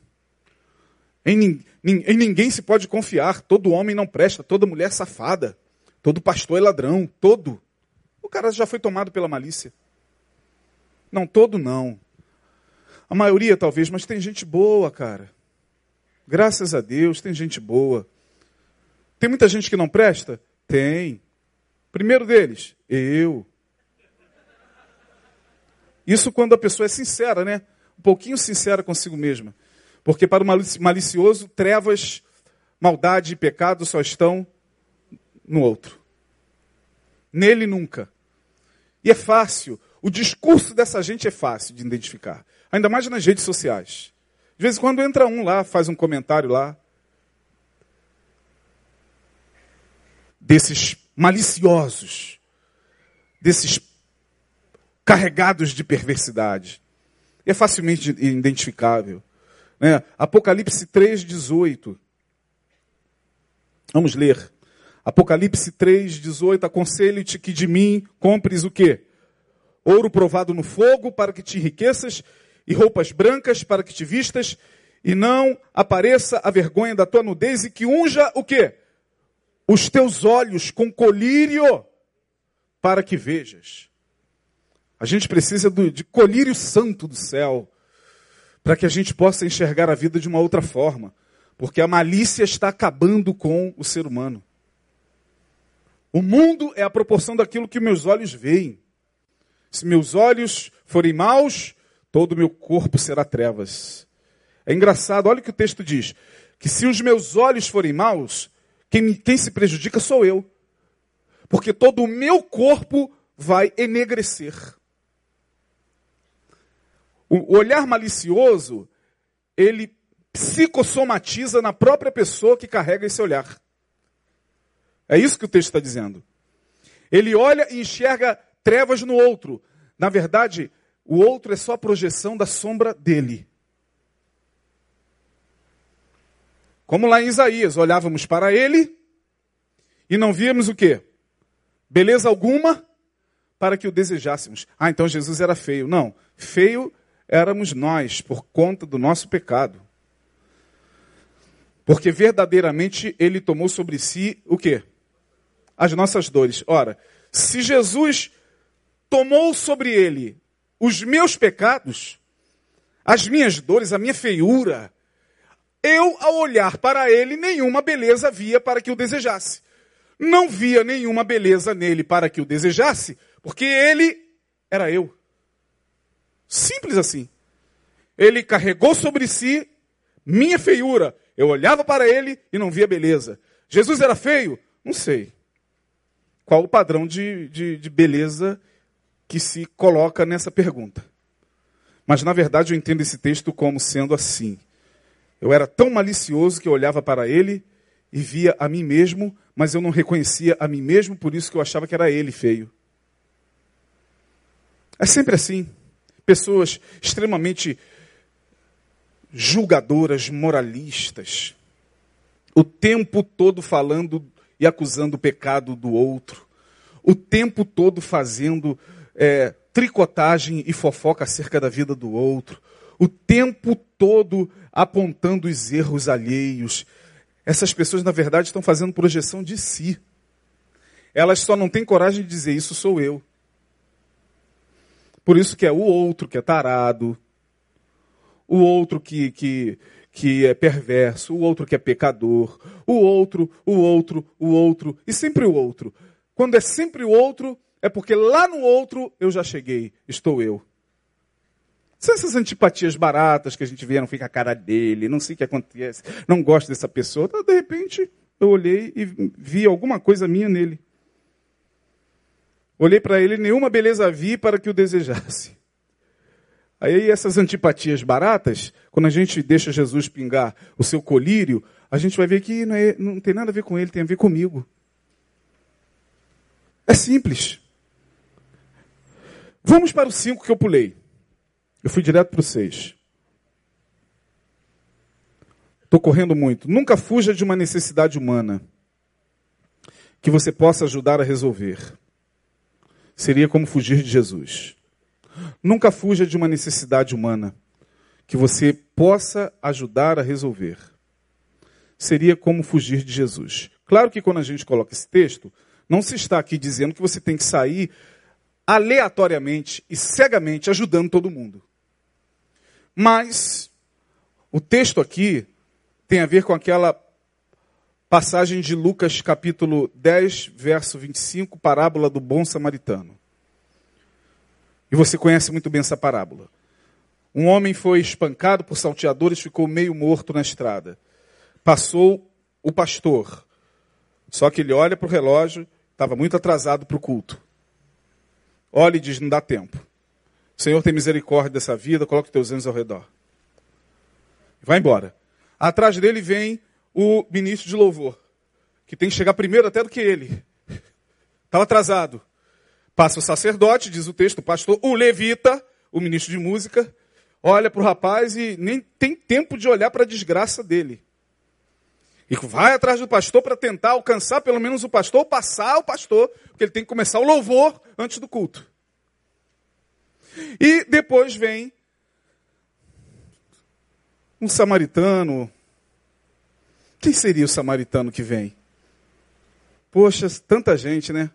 Em, em, em ninguém se pode confiar, todo homem não presta, toda mulher safada. Todo pastor é ladrão, todo. O cara já foi tomado pela malícia. Não, todo não. A maioria talvez, mas tem gente boa, cara. Graças a Deus, tem gente boa. Tem muita gente que não presta? Tem. Primeiro deles, eu. Isso quando a pessoa é sincera, né? Um pouquinho sincera consigo mesma. Porque para o malicioso, trevas, maldade e pecado só estão no outro. Nele nunca. E é fácil. O discurso dessa gente é fácil de identificar. Ainda mais nas redes sociais. De vez em quando entra um lá, faz um comentário lá. Desses maliciosos. Desses carregados de perversidade. É facilmente identificável. Né? Apocalipse 3, 18. Vamos ler. Apocalipse 3, 18, aconselho-te que de mim compres o quê? Ouro provado no fogo para que te enriqueças e roupas brancas para que te vistas e não apareça a vergonha da tua nudez e que unja o quê? os teus olhos com colírio para que vejas. A gente precisa do, de colírio santo do céu para que a gente possa enxergar a vida de uma outra forma, porque a malícia está acabando com o ser humano. O mundo é a proporção daquilo que meus olhos veem. Se meus olhos forem maus, todo o meu corpo será trevas. É engraçado, olha o que o texto diz: que se os meus olhos forem maus, quem, quem se prejudica sou eu. Porque todo o meu corpo vai enegrecer. O olhar malicioso, ele psicossomatiza na própria pessoa que carrega esse olhar. É isso que o texto está dizendo. Ele olha e enxerga trevas no outro. Na verdade, o outro é só a projeção da sombra dele. Como lá em Isaías, olhávamos para ele e não víamos o quê? Beleza alguma para que o desejássemos. Ah, então Jesus era feio. Não, feio éramos nós por conta do nosso pecado. Porque verdadeiramente ele tomou sobre si o quê? As nossas dores. Ora, se Jesus tomou sobre ele os meus pecados, as minhas dores, a minha feiura, eu, ao olhar para ele, nenhuma beleza via para que o desejasse. Não via nenhuma beleza nele para que o desejasse, porque ele era eu. Simples assim. Ele carregou sobre si minha feiura. Eu olhava para ele e não via beleza. Jesus era feio? Não sei. Qual o padrão de, de, de beleza que se coloca nessa pergunta? Mas na verdade eu entendo esse texto como sendo assim. Eu era tão malicioso que eu olhava para ele e via a mim mesmo, mas eu não reconhecia a mim mesmo, por isso que eu achava que era ele feio. É sempre assim. Pessoas extremamente julgadoras, moralistas, o tempo todo falando e acusando o pecado do outro, o tempo todo fazendo é, tricotagem e fofoca acerca da vida do outro, o tempo todo apontando os erros alheios. Essas pessoas, na verdade, estão fazendo projeção de si. Elas só não têm coragem de dizer isso sou eu. Por isso que é o outro que é tarado, o outro que, que, que é perverso, o outro que é pecador, o outro, o outro, o outro, e sempre o outro. Quando é sempre o outro, é porque lá no outro eu já cheguei, estou eu. São essas antipatias baratas que a gente vê, não fica a cara dele, não sei o que acontece, não gosto dessa pessoa. Então, de repente, eu olhei e vi alguma coisa minha nele. Olhei para ele, nenhuma beleza vi para que o desejasse. Aí essas antipatias baratas, quando a gente deixa Jesus pingar o seu colírio, a gente vai ver que não, é, não tem nada a ver com ele, tem a ver comigo. É simples. Vamos para o 5 que eu pulei. Eu fui direto para o 6. Estou correndo muito. Nunca fuja de uma necessidade humana que você possa ajudar a resolver. Seria como fugir de Jesus. Nunca fuja de uma necessidade humana que você possa ajudar a resolver. Seria como fugir de Jesus. Claro que quando a gente coloca esse texto, não se está aqui dizendo que você tem que sair aleatoriamente e cegamente ajudando todo mundo. Mas o texto aqui tem a ver com aquela passagem de Lucas capítulo 10, verso 25, parábola do bom samaritano. E você conhece muito bem essa parábola. Um homem foi espancado por salteadores, ficou meio morto na estrada. Passou o pastor. Só que ele olha para o relógio, estava muito atrasado para o culto. Olha e diz: não dá tempo. Senhor, tem misericórdia dessa vida, coloca os teus anjos ao redor. Vai embora. Atrás dele vem o ministro de louvor, que tem que chegar primeiro até do que ele. Estava atrasado. Passa o sacerdote, diz o texto, o pastor, o levita, o ministro de música, olha para o rapaz e nem tem tempo de olhar para a desgraça dele. E vai atrás do pastor para tentar alcançar pelo menos o pastor, passar o pastor, porque ele tem que começar o louvor antes do culto. E depois vem um samaritano. Quem seria o samaritano que vem? Poxa, tanta gente, né?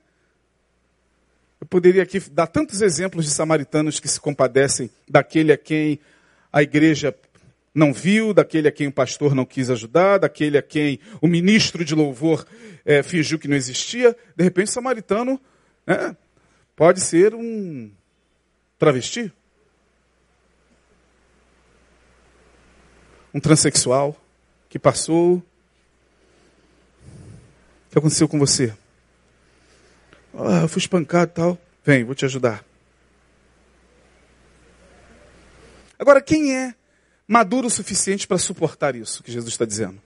Eu poderia aqui dar tantos exemplos de samaritanos que se compadecem daquele a quem a igreja não viu, daquele a quem o pastor não quis ajudar, daquele a quem o ministro de louvor é, fingiu que não existia. De repente, o samaritano né, pode ser um travesti, um transexual que passou. O que aconteceu com você? Ah, eu fui espancado e tal. Vem, vou te ajudar. Agora, quem é maduro o suficiente para suportar isso que Jesus está dizendo?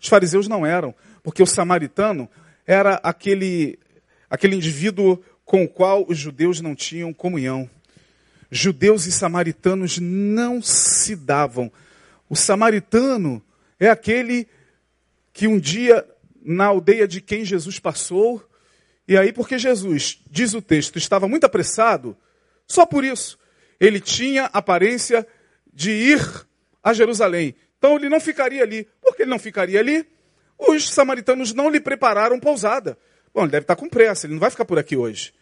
Os fariseus não eram, porque o samaritano era aquele, aquele indivíduo com o qual os judeus não tinham comunhão. Judeus e samaritanos não se davam. O samaritano é aquele que um dia, na aldeia de quem Jesus passou, e aí, porque Jesus, diz o texto, estava muito apressado, só por isso, ele tinha aparência de ir a Jerusalém. Então ele não ficaria ali. Por que ele não ficaria ali? Os samaritanos não lhe prepararam pousada. Bom, ele deve estar com pressa, ele não vai ficar por aqui hoje.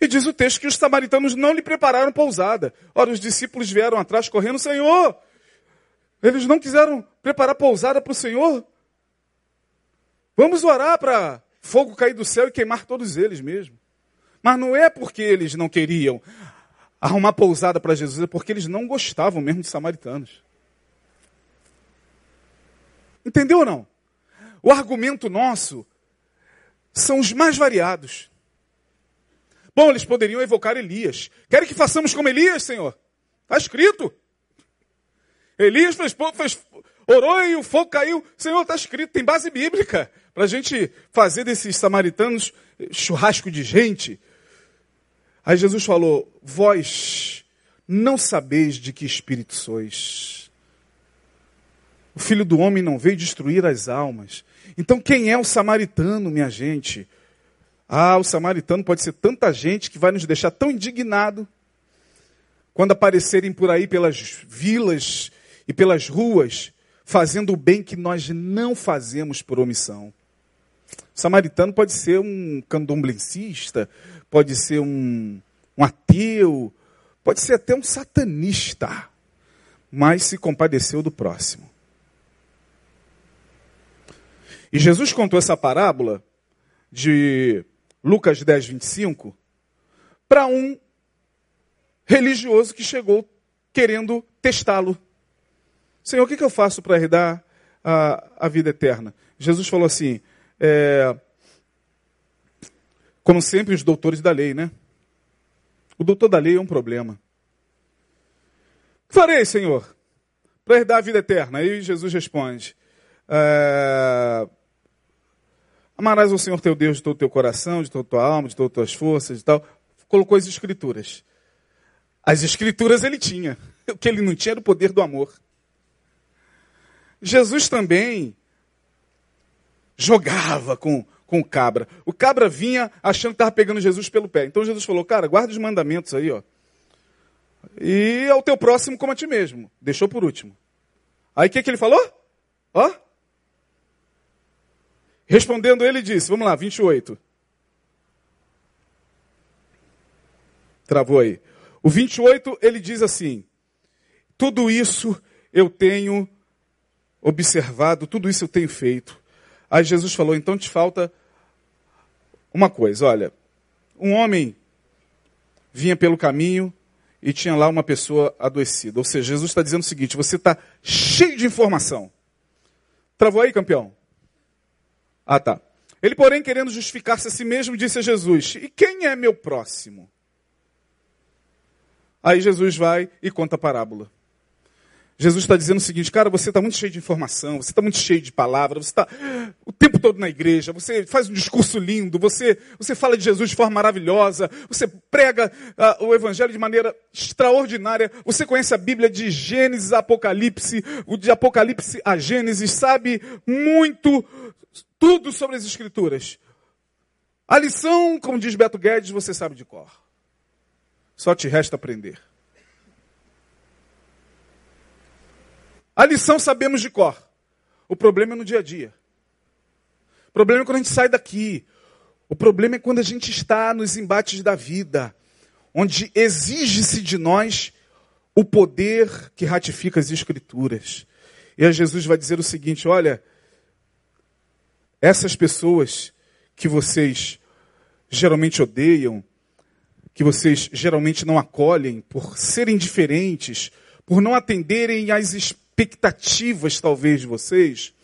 E diz o texto que os samaritanos não lhe prepararam pousada. Ora, os discípulos vieram atrás correndo, Senhor, eles não quiseram preparar pousada para o Senhor? Vamos orar para fogo cair do céu e queimar todos eles mesmo. Mas não é porque eles não queriam arrumar pousada para Jesus, é porque eles não gostavam mesmo de samaritanos. Entendeu ou não? O argumento nosso são os mais variados. Bom, eles poderiam evocar Elias. Querem que façamos como Elias, Senhor? Está escrito. Elias fez, fez, orou e o fogo caiu. Senhor, está escrito, tem base bíblica para a gente fazer desses samaritanos churrasco de gente. Aí Jesus falou: Vós não sabeis de que espírito sois. O filho do homem não veio destruir as almas. Então, quem é o samaritano, minha gente? Ah, o samaritano pode ser tanta gente que vai nos deixar tão indignado quando aparecerem por aí pelas vilas e pelas ruas, fazendo o bem que nós não fazemos por omissão. O samaritano pode ser um candomblessista, pode ser um, um ateu, pode ser até um satanista, mas se compadeceu do próximo. E Jesus contou essa parábola de Lucas 10, 25 para um religioso que chegou querendo testá-lo. Senhor, o que, eu faço para herdar a, a vida eterna? Jesus falou assim, é, como sempre, os doutores da lei, né? O doutor da lei é um problema. Farei, Senhor, para herdar a vida eterna. Aí Jesus responde: é, Amarás o Senhor teu Deus de todo o teu coração, de toda a tua alma, de todas as tuas forças e tal. Colocou as escrituras. As escrituras ele tinha. O que ele não tinha era o poder do amor. Jesus também jogava com, com o cabra. O cabra vinha achando que estava pegando Jesus pelo pé. Então Jesus falou, cara, guarda os mandamentos aí, ó. E ao teu próximo como a ti mesmo. Deixou por último. Aí o que, que ele falou? Ó. Respondendo ele disse, vamos lá, 28. Travou aí. O 28 ele diz assim: Tudo isso eu tenho observado, tudo isso eu tenho feito. Aí Jesus falou: então te falta uma coisa, olha, um homem vinha pelo caminho e tinha lá uma pessoa adoecida. Ou seja, Jesus está dizendo o seguinte: você está cheio de informação. Travou aí, campeão? Ah, tá. Ele, porém, querendo justificar-se a si mesmo, disse a Jesus: E quem é meu próximo? Aí Jesus vai e conta a parábola. Jesus está dizendo o seguinte, cara, você está muito cheio de informação, você está muito cheio de palavras, você está o tempo todo na igreja, você faz um discurso lindo, você, você fala de Jesus de forma maravilhosa, você prega uh, o evangelho de maneira extraordinária, você conhece a Bíblia de Gênesis a Apocalipse, o de Apocalipse a Gênesis, sabe muito, tudo sobre as Escrituras. A lição, como diz Beto Guedes, você sabe de cor. Só te resta aprender. A lição sabemos de cor. O problema é no dia a dia. O problema é quando a gente sai daqui. O problema é quando a gente está nos embates da vida, onde exige-se de nós o poder que ratifica as Escrituras. E aí Jesus vai dizer o seguinte: olha, essas pessoas que vocês geralmente odeiam, que vocês geralmente não acolhem por serem diferentes, por não atenderem às expectativas, talvez, de vocês,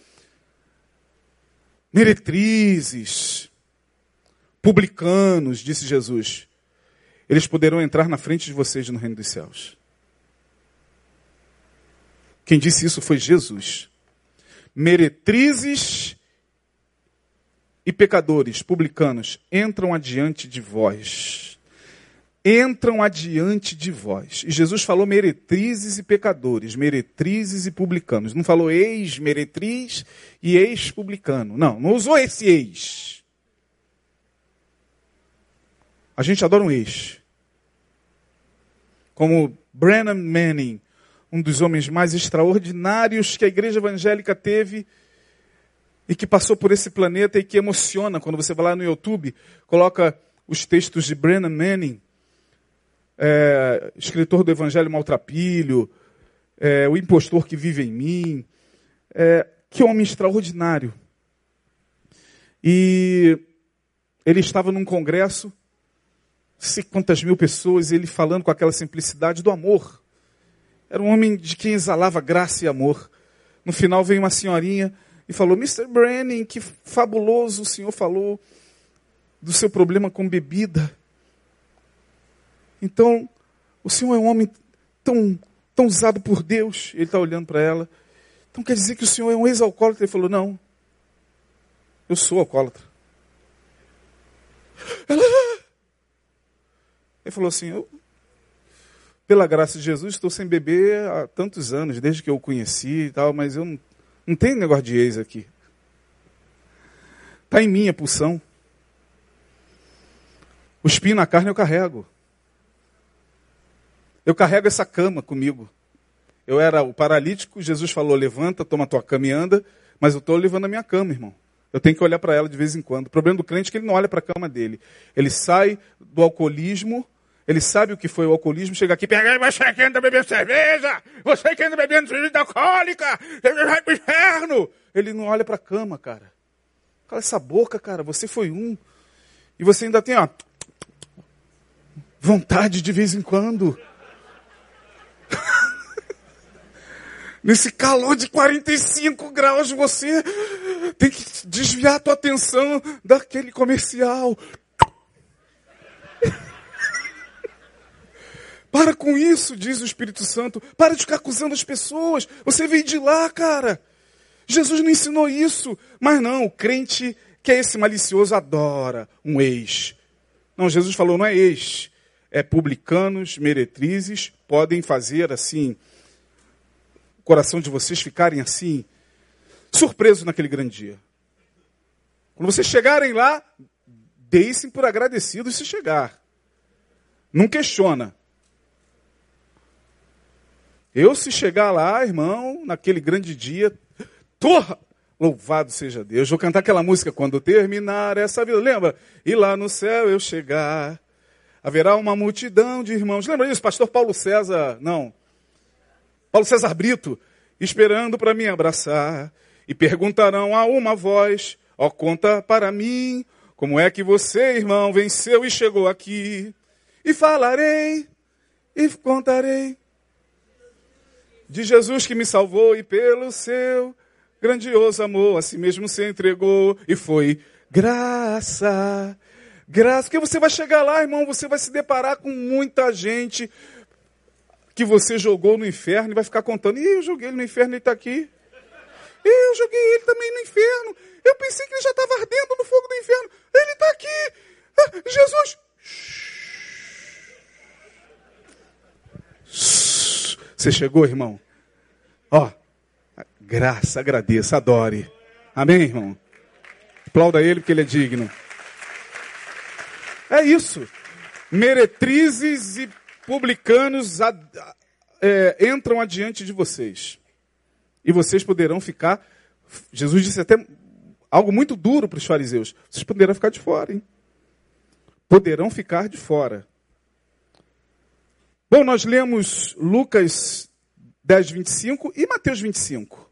meretrizes, publicanos, disse Jesus, eles poderão entrar na frente de vocês no reino dos céus. Quem disse isso foi Jesus. Meretrizes e pecadores, publicanos, entram adiante de vós. Entram adiante de vós. E Jesus falou meretrizes e pecadores, meretrizes e publicanos. Não falou ex-meretriz e ex-publicano. Não, não usou esse ex. A gente adora um ex. Como Brennan Manning, um dos homens mais extraordinários que a igreja evangélica teve e que passou por esse planeta e que emociona quando você vai lá no YouTube, coloca os textos de Brennan Manning, é, escritor do Evangelho Maltrapilho, é, o impostor que vive em mim. É, que homem extraordinário. E ele estava num congresso, sei quantas mil pessoas, ele falando com aquela simplicidade do amor. Era um homem de quem exalava graça e amor. No final veio uma senhorinha e falou: Mr. Brennan, que fabuloso o senhor falou do seu problema com bebida. Então, o senhor é um homem tão, tão usado por Deus. Ele está olhando para ela. Então quer dizer que o senhor é um ex-alcoólatra? Ele falou: Não, eu sou alcoólatra. Ela. Ele falou assim: eu, pela graça de Jesus, estou sem beber há tantos anos, desde que eu o conheci e tal, mas eu não, não tenho negócio de ex aqui. Está em mim a pulsão. O espinho na carne eu carrego. Eu carrego essa cama comigo. Eu era o paralítico, Jesus falou: levanta, toma tua cama e anda, mas eu estou levando a minha cama, irmão. Eu tenho que olhar para ela de vez em quando. O problema do crente é que ele não olha para a cama dele. Ele sai do alcoolismo ele sabe o que foi o alcoolismo, chega aqui pega, você que anda bebendo cerveja, você que anda bebendo cerveja alcoólica, vai pro inferno. Ele não olha para a cama, cara. Cala essa boca, cara, você foi um. E você ainda tem, ó, vontade de vez em quando. Nesse calor de 45 graus, você tem que desviar a tua atenção daquele comercial. Para com isso, diz o Espírito Santo. Para de ficar acusando as pessoas. Você veio de lá, cara. Jesus não ensinou isso. Mas não, o crente que é esse malicioso adora um ex. Não, Jesus falou, não é ex. É publicanos, meretrizes, podem fazer assim, o coração de vocês ficarem assim, surpresos naquele grande dia. Quando vocês chegarem lá, deixem por agradecidos se chegar. Não questiona. Eu, se chegar lá, irmão, naquele grande dia, torra, louvado seja Deus. Vou cantar aquela música, quando terminar essa vida, lembra? E lá no céu eu chegar, haverá uma multidão de irmãos. Lembra isso? Pastor Paulo César, não. Paulo César Brito, esperando para me abraçar. E perguntarão a uma voz, ó, conta para mim, como é que você, irmão, venceu e chegou aqui. E falarei, e contarei de Jesus que me salvou e pelo seu grandioso amor a si mesmo se entregou e foi graça. Graça, porque você vai chegar lá, irmão, você vai se deparar com muita gente que você jogou no inferno e vai ficar contando. E eu joguei ele no inferno, ele está aqui. Eu joguei ele também no inferno. Eu pensei que ele já estava ardendo no fogo do inferno. Ele está aqui. Ah, Jesus. Você chegou, irmão? Ó, graça, agradeça, adore. Amém, irmão? Aplauda ele porque ele é digno. É isso. Meretrizes e publicanos é, entram adiante de vocês. E vocês poderão ficar. Jesus disse até algo muito duro para os fariseus. Vocês poderão ficar de fora, hein? poderão ficar de fora. Bom, nós lemos Lucas 10, 25 e Mateus 25.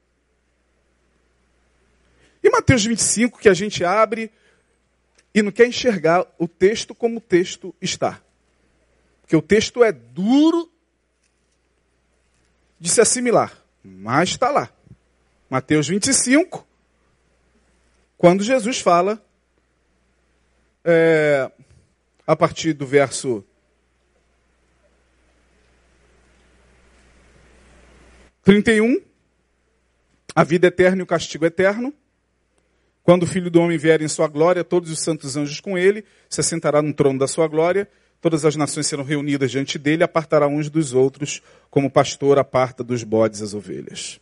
E Mateus 25, que a gente abre e não quer enxergar o texto como o texto está. Porque o texto é duro de se assimilar, mas está lá. Mateus 25, quando Jesus fala, é, a partir do verso 31, a vida eterna e o castigo eterno. Quando o Filho do Homem vier em sua glória, todos os santos anjos com ele, se assentará no trono da sua glória, todas as nações serão reunidas diante dele, apartará uns dos outros, como o pastor aparta dos bodes as ovelhas.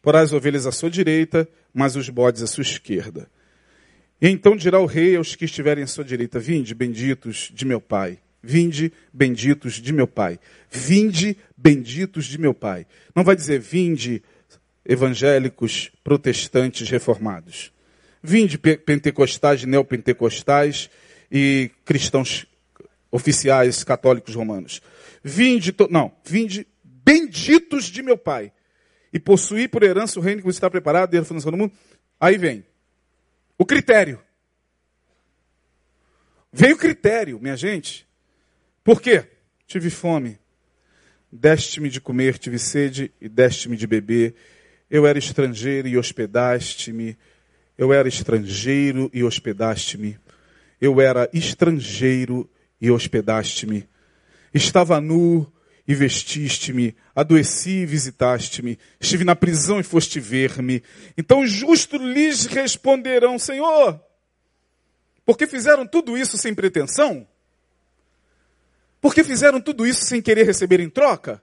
Porá as ovelhas à sua direita, mas os bodes à sua esquerda. E então dirá o rei aos que estiverem à sua direita: Vinde, benditos de meu Pai. Vinde, benditos de meu Pai. Vinde, benditos de meu Pai. Não vai dizer vinde, evangélicos, protestantes, reformados. Vinde pentecostais, neopentecostais e cristãos oficiais católicos romanos. Vinde, não, vinde benditos de meu Pai. E possuir por herança o reino que você está preparado desde a fundação do mundo. Aí vem. O critério. Veio o critério, minha gente. Por quê? Tive fome. Deste-me de comer, tive sede e deste-me de beber. Eu era estrangeiro e hospedaste-me eu era estrangeiro e hospedaste-me. Eu era estrangeiro e hospedaste-me. Estava nu e vestiste-me. Adoeci e visitaste-me. Estive na prisão e foste ver-me. Então os justos lhes responderão: Senhor, porque fizeram tudo isso sem pretensão? Porque fizeram tudo isso sem querer receber em troca?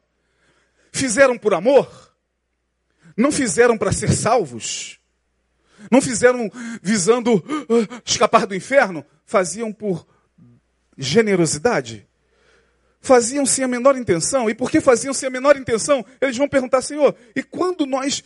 Fizeram por amor? Não fizeram para ser salvos? Não fizeram visando uh, escapar do inferno, faziam por generosidade. Faziam sem a menor intenção. E porque faziam sem a menor intenção, eles vão perguntar, Senhor, e quando nós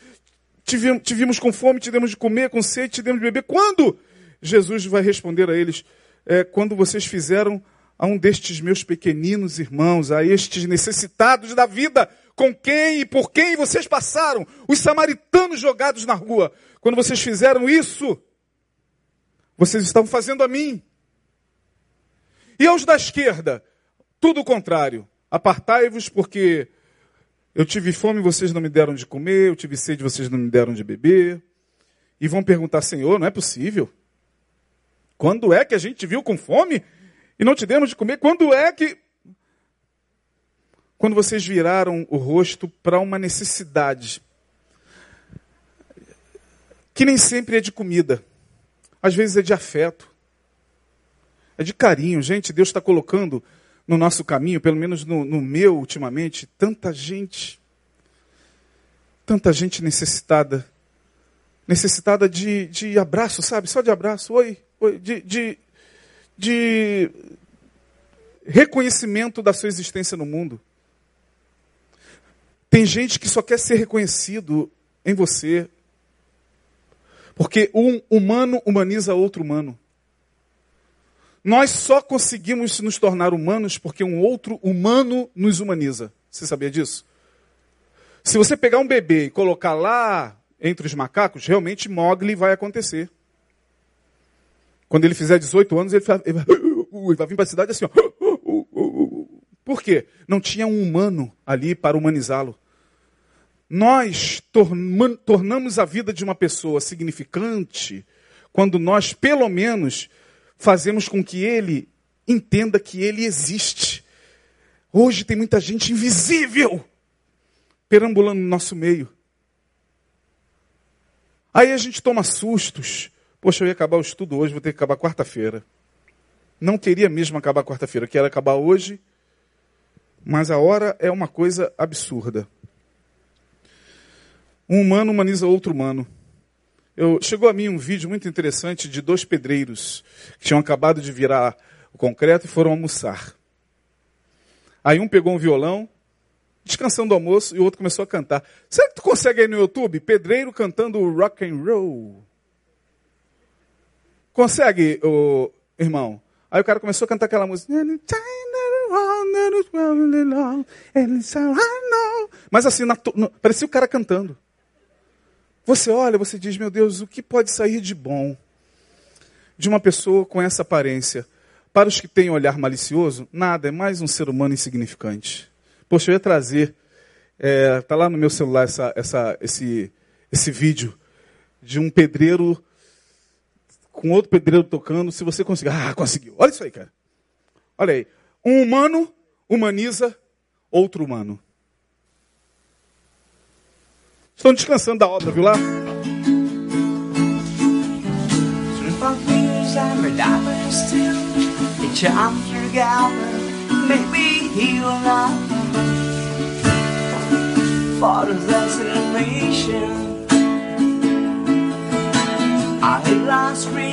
tivemos, tivemos com fome, tivemos de comer, com sede, tivemos de beber? Quando? Jesus vai responder a eles, é, quando vocês fizeram a um destes meus pequeninos irmãos, a estes necessitados da vida, com quem e por quem vocês passaram, os samaritanos jogados na rua. Quando vocês fizeram isso, vocês estavam fazendo a mim. E aos da esquerda, tudo o contrário. Apartai-vos porque eu tive fome, vocês não me deram de comer, eu tive sede, vocês não me deram de beber. E vão perguntar, Senhor, não é possível? Quando é que a gente viu com fome e não te demos de comer? Quando é que quando vocês viraram o rosto para uma necessidade, que nem sempre é de comida, às vezes é de afeto, é de carinho. Gente, Deus está colocando no nosso caminho, pelo menos no, no meu ultimamente, tanta gente, tanta gente necessitada, necessitada de, de abraço, sabe? Só de abraço, oi, oi de, de, de reconhecimento da sua existência no mundo. Tem gente que só quer ser reconhecido em você. Porque um humano humaniza outro humano. Nós só conseguimos nos tornar humanos porque um outro humano nos humaniza. Você sabia disso? Se você pegar um bebê e colocar lá entre os macacos, realmente Mogli vai acontecer. Quando ele fizer 18 anos, ele vai, ele vai vir para a cidade assim. Ó. Por quê? Não tinha um humano ali para humanizá-lo nós tornamos a vida de uma pessoa significante quando nós, pelo menos, fazemos com que ele entenda que ele existe. Hoje tem muita gente invisível perambulando no nosso meio. Aí a gente toma sustos. Poxa, eu ia acabar o estudo hoje, vou ter que acabar quarta-feira. Não queria mesmo acabar quarta-feira, quero acabar hoje, mas a hora é uma coisa absurda. Um humano humaniza outro humano. Eu, chegou a mim um vídeo muito interessante de dois pedreiros que tinham acabado de virar o concreto e foram almoçar. Aí um pegou um violão, descansando do almoço, e o outro começou a cantar. Será que tu consegue aí no YouTube? Pedreiro cantando rock and roll. Consegue, oh, irmão? Aí o cara começou a cantar aquela música. Mas assim, na, parecia o cara cantando. Você olha, você diz, meu Deus, o que pode sair de bom de uma pessoa com essa aparência? Para os que têm olhar malicioso, nada, é mais um ser humano insignificante. Poxa, eu ia trazer, é, tá lá no meu celular essa, essa, esse, esse vídeo de um pedreiro com outro pedreiro tocando, se você conseguir. Ah, conseguiu. Olha isso aí, cara. Olha aí. Um humano humaniza outro humano. Estão descansando da obra, viu lá? I lost grip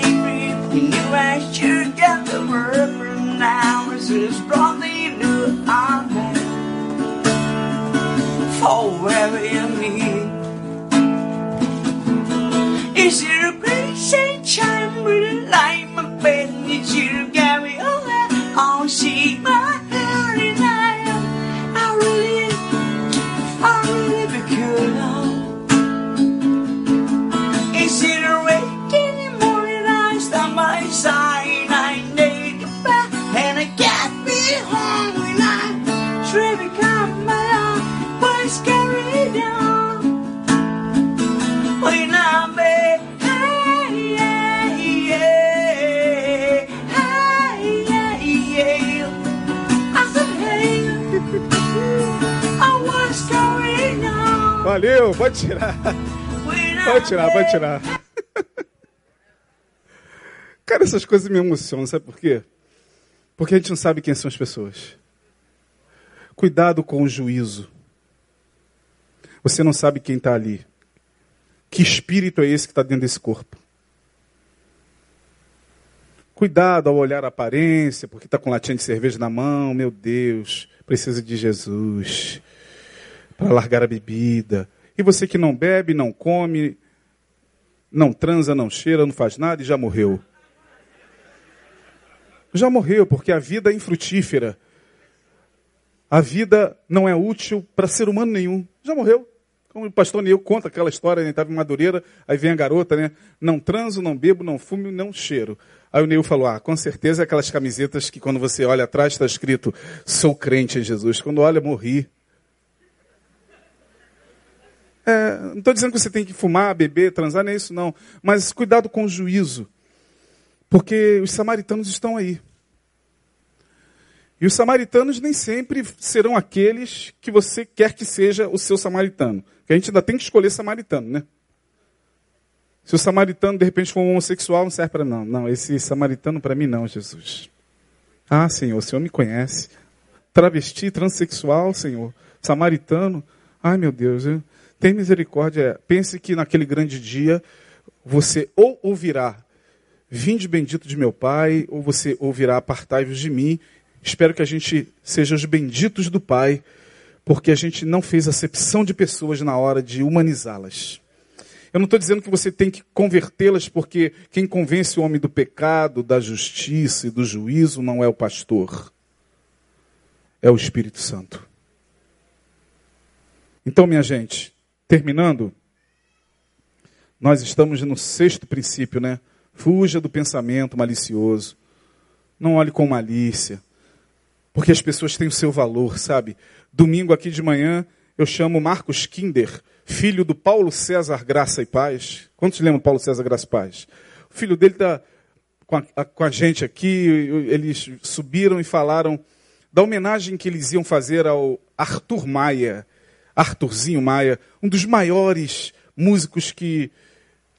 hours is new forever in me. Is it a pretty sunshine, really like my bed? Valeu, pode tirar. Pode tirar, pode tirar. Cara, essas coisas me emocionam, sabe por quê? Porque a gente não sabe quem são as pessoas. Cuidado com o juízo. Você não sabe quem está ali. Que espírito é esse que está dentro desse corpo? Cuidado ao olhar a aparência, porque está com latinha de cerveja na mão. Meu Deus, precisa de Jesus para largar a bebida. E você que não bebe, não come, não transa, não cheira, não faz nada e já morreu. Já morreu, porque a vida é infrutífera. A vida não é útil para ser humano nenhum. Já morreu. Como o pastor Neil conta aquela história, ele estava em Madureira, aí vem a garota, né? Não transo, não bebo, não fumo, não cheiro. Aí o Neil falou, ah, com certeza é aquelas camisetas que quando você olha atrás está escrito, sou crente em Jesus. Quando olha, morri. É, não estou dizendo que você tem que fumar, beber, transar, não é isso não. Mas cuidado com o juízo. Porque os samaritanos estão aí. E os samaritanos nem sempre serão aqueles que você quer que seja o seu samaritano. Porque a gente ainda tem que escolher samaritano, né? Se o samaritano de repente for um homossexual, não serve para não. Não, esse samaritano para mim não, Jesus. Ah, Senhor, o Senhor me conhece. Travesti, transexual, Senhor. Samaritano. Ai, meu Deus, eu... tem misericórdia. Pense que naquele grande dia você ou ouvirá Vinde bendito de meu Pai, ou você ouvirá apartai-vos de mim. Espero que a gente seja os benditos do Pai, porque a gente não fez acepção de pessoas na hora de humanizá-las. Eu não estou dizendo que você tem que convertê-las, porque quem convence o homem do pecado, da justiça e do juízo não é o pastor, é o Espírito Santo. Então, minha gente, terminando, nós estamos no sexto princípio, né? Fuja do pensamento malicioso. Não olhe com malícia. Porque as pessoas têm o seu valor, sabe? Domingo aqui de manhã eu chamo Marcos Kinder, filho do Paulo César Graça e Paz. Quantos lembram Paulo César Graça e Paz? O filho dele está com, com a gente aqui. Eles subiram e falaram da homenagem que eles iam fazer ao Arthur Maia, Arthurzinho Maia, um dos maiores músicos que,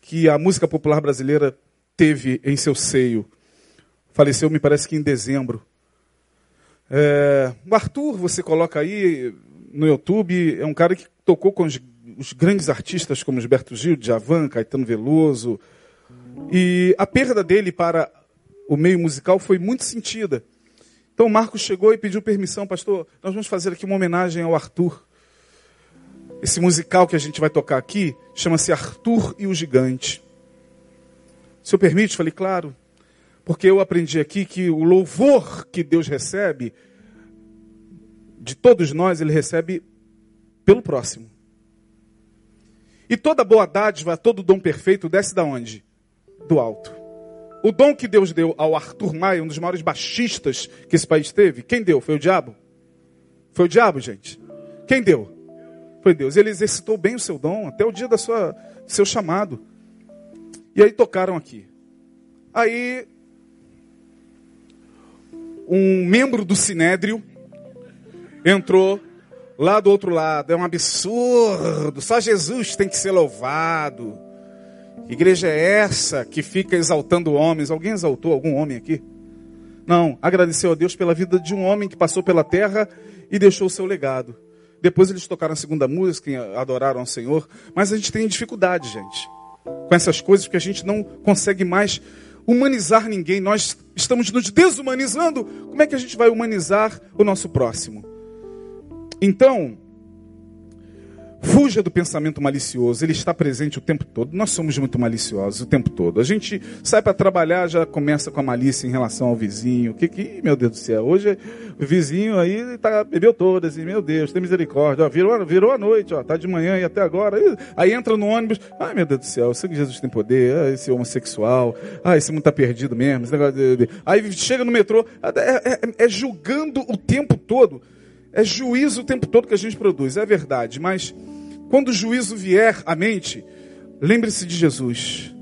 que a música popular brasileira teve em seu seio. Faleceu, me parece que em dezembro. É, o Arthur, você coloca aí no YouTube, é um cara que tocou com os, os grandes artistas como Gilberto Gil, Djavan, Caetano Veloso. E a perda dele para o meio musical foi muito sentida. Então o Marcos chegou e pediu permissão, pastor, nós vamos fazer aqui uma homenagem ao Arthur. Esse musical que a gente vai tocar aqui chama-se Arthur e o Gigante. O senhor permite? Falei, claro. Porque eu aprendi aqui que o louvor que Deus recebe, de todos nós, ele recebe pelo próximo. E toda boa dádiva, todo dom perfeito desce da onde? Do alto. O dom que Deus deu ao Arthur Maia, um dos maiores baixistas que esse país teve, quem deu? Foi o diabo? Foi o diabo, gente. Quem deu? Foi Deus. Ele exercitou bem o seu dom até o dia da sua, seu chamado. E aí tocaram aqui. Aí um membro do Sinédrio entrou lá do outro lado. É um absurdo. Só Jesus tem que ser louvado. Igreja é essa que fica exaltando homens? Alguém exaltou algum homem aqui? Não, agradeceu a Deus pela vida de um homem que passou pela terra e deixou o seu legado. Depois eles tocaram a segunda música adoraram ao Senhor. Mas a gente tem dificuldade, gente, com essas coisas, porque a gente não consegue mais humanizar ninguém. Nós estamos nos desumanizando. Como é que a gente vai humanizar o nosso próximo? Então, Fuja do pensamento malicioso, ele está presente o tempo todo. Nós somos muito maliciosos o tempo todo. A gente sai para trabalhar, já começa com a malícia em relação ao vizinho. Que que, meu Deus do céu, hoje o vizinho aí tá, bebeu todas, e meu Deus, tem misericórdia. Ó, virou, virou a noite, ó, tá de manhã e até agora. Aí, aí, entra no ônibus, ai meu Deus do céu, eu sei que Jesus tem poder, ah, esse homossexual, ah, esse mundo tá perdido mesmo. De, de. Aí chega no metrô, é, é, é, é julgando o tempo todo. É juízo o tempo todo que a gente produz, é verdade, mas quando o juízo vier à mente, lembre-se de Jesus,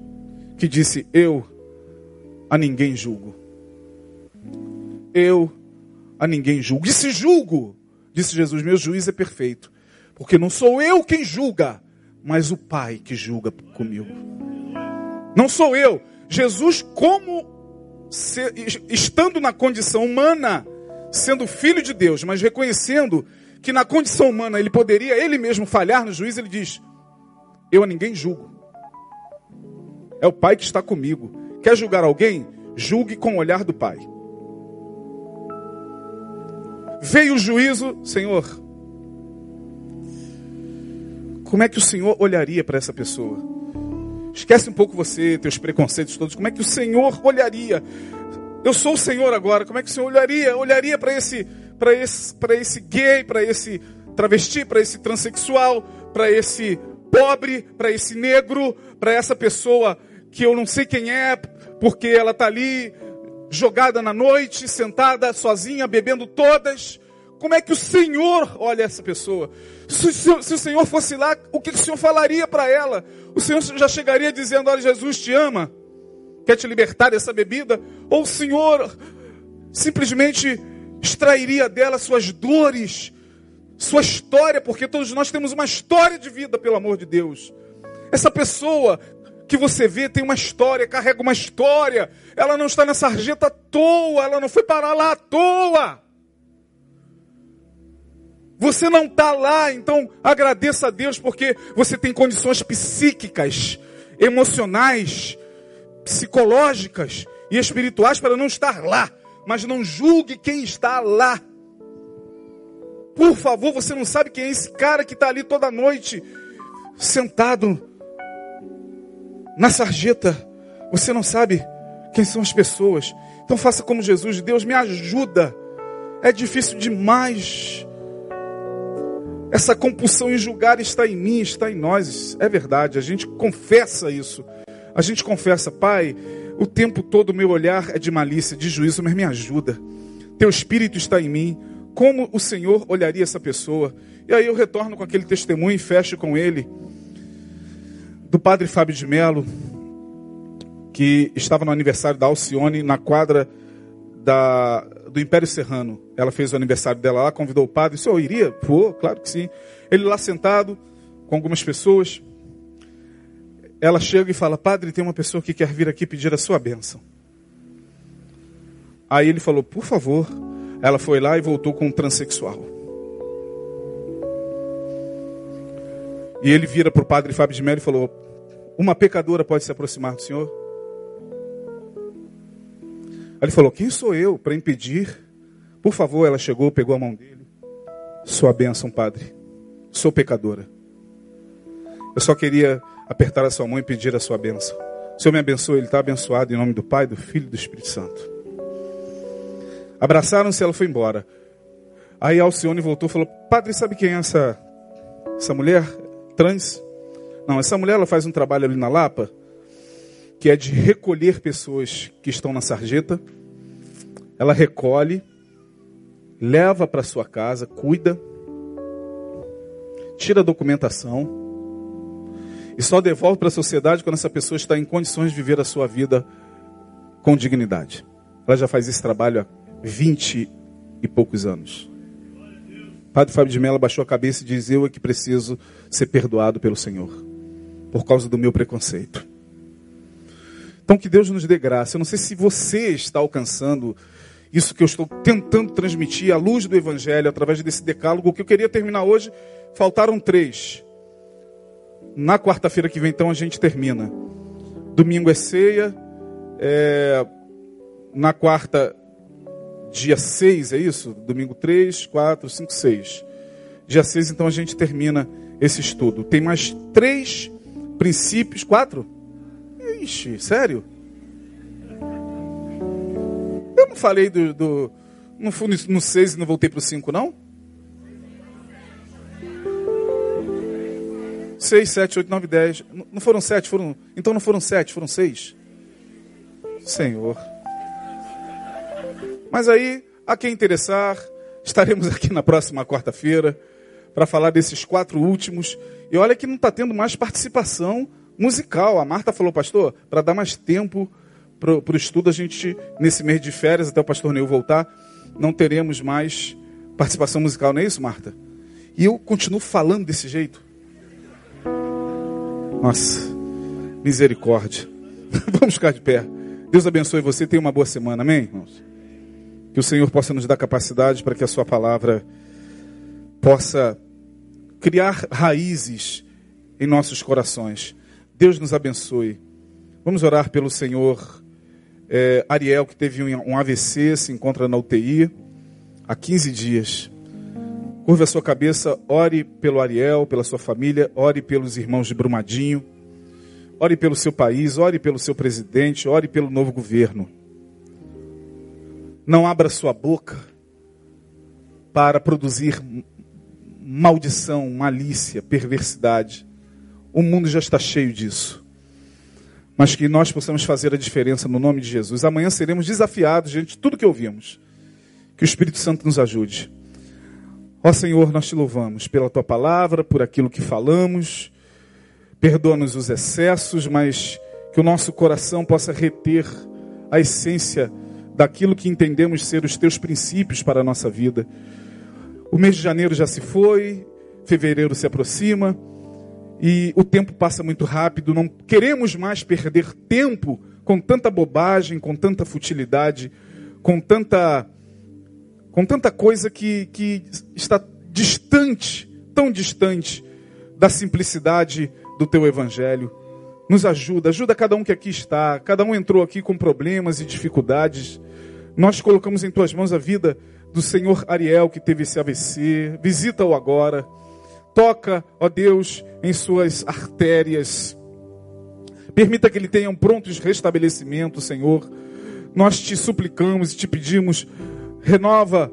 que disse: Eu a ninguém julgo. Eu a ninguém julgo. E se julgo, disse Jesus, meu juiz é perfeito, porque não sou eu quem julga, mas o Pai que julga comigo. Não sou eu. Jesus, como se, estando na condição humana, sendo filho de Deus, mas reconhecendo que na condição humana ele poderia ele mesmo falhar no juízo, ele diz: Eu a ninguém julgo. É o Pai que está comigo. Quer julgar alguém? Julgue com o olhar do Pai. Veio o juízo, Senhor. Como é que o Senhor olharia para essa pessoa? Esquece um pouco você, teus preconceitos todos. Como é que o Senhor olharia? Eu sou o Senhor agora. Como é que o Senhor olharia? Olharia para esse para esse, esse gay, para esse travesti, para esse transexual, para esse pobre, para esse negro, para essa pessoa que eu não sei quem é, porque ela está ali jogada na noite, sentada sozinha, bebendo todas. Como é que o Senhor olha essa pessoa? Se, se, se o Senhor fosse lá, o que o Senhor falaria para ela? O Senhor já chegaria dizendo: Olha, Jesus te ama, quer te libertar dessa bebida? Ou o Senhor simplesmente extrairia dela suas dores, sua história, porque todos nós temos uma história de vida, pelo amor de Deus. Essa pessoa que você vê tem uma história, carrega uma história. Ela não está na sarjeta à toa, ela não foi parar lá à toa. Você não está lá, então agradeça a Deus porque você tem condições psíquicas, emocionais, psicológicas e espirituais para não estar lá mas não julgue quem está lá. Por favor, você não sabe quem é esse cara que está ali toda noite, sentado na sarjeta. Você não sabe quem são as pessoas. Então faça como Jesus, Deus me ajuda. É difícil demais. Essa compulsão em julgar está em mim, está em nós. É verdade, a gente confessa isso. A gente confessa, Pai, o tempo todo meu olhar é de malícia, de juízo, mas me ajuda. Teu espírito está em mim. Como o Senhor olharia essa pessoa? E aí eu retorno com aquele testemunho e fecho com ele. Do padre Fábio de Melo, que estava no aniversário da Alcione, na quadra da, do Império Serrano. Ela fez o aniversário dela lá, convidou o padre. O senhor iria? Pô, claro que sim. Ele lá sentado, com algumas pessoas ela chega e fala: Padre, tem uma pessoa que quer vir aqui pedir a sua bênção. Aí ele falou: Por favor. Ela foi lá e voltou com um transexual. E ele vira para o padre Fábio de Mello e falou: Uma pecadora pode se aproximar do senhor? Aí ele falou: Quem sou eu para impedir? Por favor, ela chegou, pegou a mão dele. Sua bênção, padre. Sou pecadora. Eu só queria apertar a sua mão e pedir a sua bênção. O Senhor me abençoe, ele está abençoado em nome do Pai, do Filho e do Espírito Santo. Abraçaram-se, ela foi embora. Aí Alcione voltou e falou: Padre, sabe quem é essa, essa mulher trans? Não, essa mulher ela faz um trabalho ali na Lapa, que é de recolher pessoas que estão na sarjeta. Ela recolhe, leva para sua casa, cuida, tira a documentação e só devolve para a sociedade quando essa pessoa está em condições de viver a sua vida com dignidade. Ela já faz esse trabalho há vinte e poucos anos. Padre Fábio de Mello baixou a cabeça e diz: Eu é que preciso ser perdoado pelo Senhor, por causa do meu preconceito. Então, que Deus nos dê graça. Eu não sei se você está alcançando isso que eu estou tentando transmitir à luz do Evangelho, através desse decálogo. Que eu queria terminar hoje, faltaram três. Na quarta-feira que vem, então, a gente termina. Domingo é ceia. É... Na quarta, dia 6, é isso? Domingo 3, 4, 5, 6. Dia 6, então, a gente termina esse estudo. Tem mais três princípios. Quatro? Ixi, sério? Eu não falei do. do não fui no 6 e não voltei para o 5, não? 6, 7, 8, 9, 10. Não foram 7, foram. Então não foram 7, foram 6. Senhor. Mas aí, a quem interessar, estaremos aqui na próxima quarta-feira para falar desses quatro últimos. E olha que não está tendo mais participação musical. A Marta falou, pastor, para dar mais tempo para o estudo, a gente, nesse mês de férias, até o pastor Neil voltar, não teremos mais participação musical, não é isso, Marta? E eu continuo falando desse jeito. Nossa, misericórdia. Vamos ficar de pé. Deus abençoe você. Tenha uma boa semana. Amém, irmãos? Que o Senhor possa nos dar capacidade para que a Sua palavra possa criar raízes em nossos corações. Deus nos abençoe. Vamos orar pelo Senhor é, Ariel, que teve um AVC, se encontra na UTI há 15 dias. Curva a sua cabeça, ore pelo Ariel, pela sua família, ore pelos irmãos de Brumadinho, ore pelo seu país, ore pelo seu presidente, ore pelo novo governo. Não abra sua boca para produzir maldição, malícia, perversidade. O mundo já está cheio disso. Mas que nós possamos fazer a diferença no nome de Jesus. Amanhã seremos desafiados diante de tudo que ouvimos. Que o Espírito Santo nos ajude. Ó Senhor, nós te louvamos pela tua palavra, por aquilo que falamos. Perdoa-nos os excessos, mas que o nosso coração possa reter a essência daquilo que entendemos ser os teus princípios para a nossa vida. O mês de janeiro já se foi, fevereiro se aproxima e o tempo passa muito rápido. Não queremos mais perder tempo com tanta bobagem, com tanta futilidade, com tanta com tanta coisa que, que está distante, tão distante da simplicidade do teu evangelho. Nos ajuda, ajuda cada um que aqui está. Cada um entrou aqui com problemas e dificuldades. Nós colocamos em tuas mãos a vida do Senhor Ariel que teve esse AVC. Visita-o agora. Toca, ó Deus, em suas artérias. Permita que ele tenha um pronto restabelecimento, Senhor. Nós te suplicamos e te pedimos renova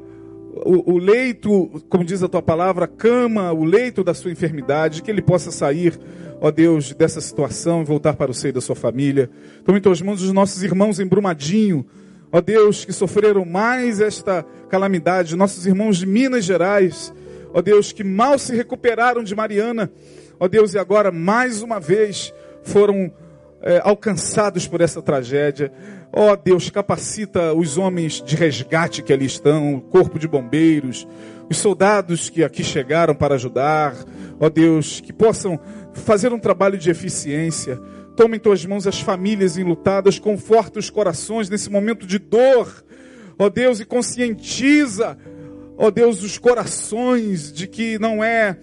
o, o, leito, como diz a tua palavra, cama, o leito da sua enfermidade, que ele possa sair, ó Deus, dessa situação e voltar para o seio da sua família. Tome em tuas mãos os nossos irmãos em Brumadinho, ó Deus, que sofreram mais esta calamidade, nossos irmãos de Minas Gerais, ó Deus, que mal se recuperaram de Mariana, ó Deus, e agora mais uma vez foram é, alcançados por essa tragédia. Ó oh, Deus, capacita os homens de resgate que ali estão, o corpo de bombeiros, os soldados que aqui chegaram para ajudar. Ó oh, Deus, que possam fazer um trabalho de eficiência. Toma em tuas mãos as famílias enlutadas, conforta os corações nesse momento de dor. Ó oh, Deus, e conscientiza, ó Deus, os corações de que não é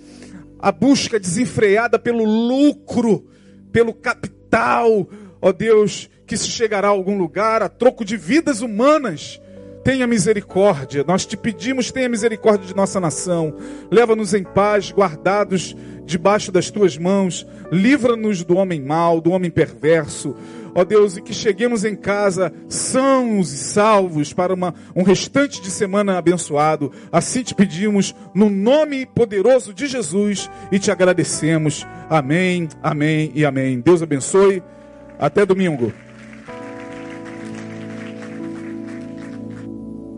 a busca desenfreada pelo lucro, pelo capital, ó Deus, que se chegará a algum lugar a troco de vidas humanas. Tenha misericórdia, nós te pedimos, tenha misericórdia de nossa nação. Leva-nos em paz, guardados debaixo das tuas mãos. Livra-nos do homem mau, do homem perverso. ó Deus, e que cheguemos em casa sãos e salvos para uma, um restante de semana abençoado. Assim te pedimos, no nome poderoso de Jesus, e te agradecemos. Amém, amém e amém. Deus abençoe. Até domingo.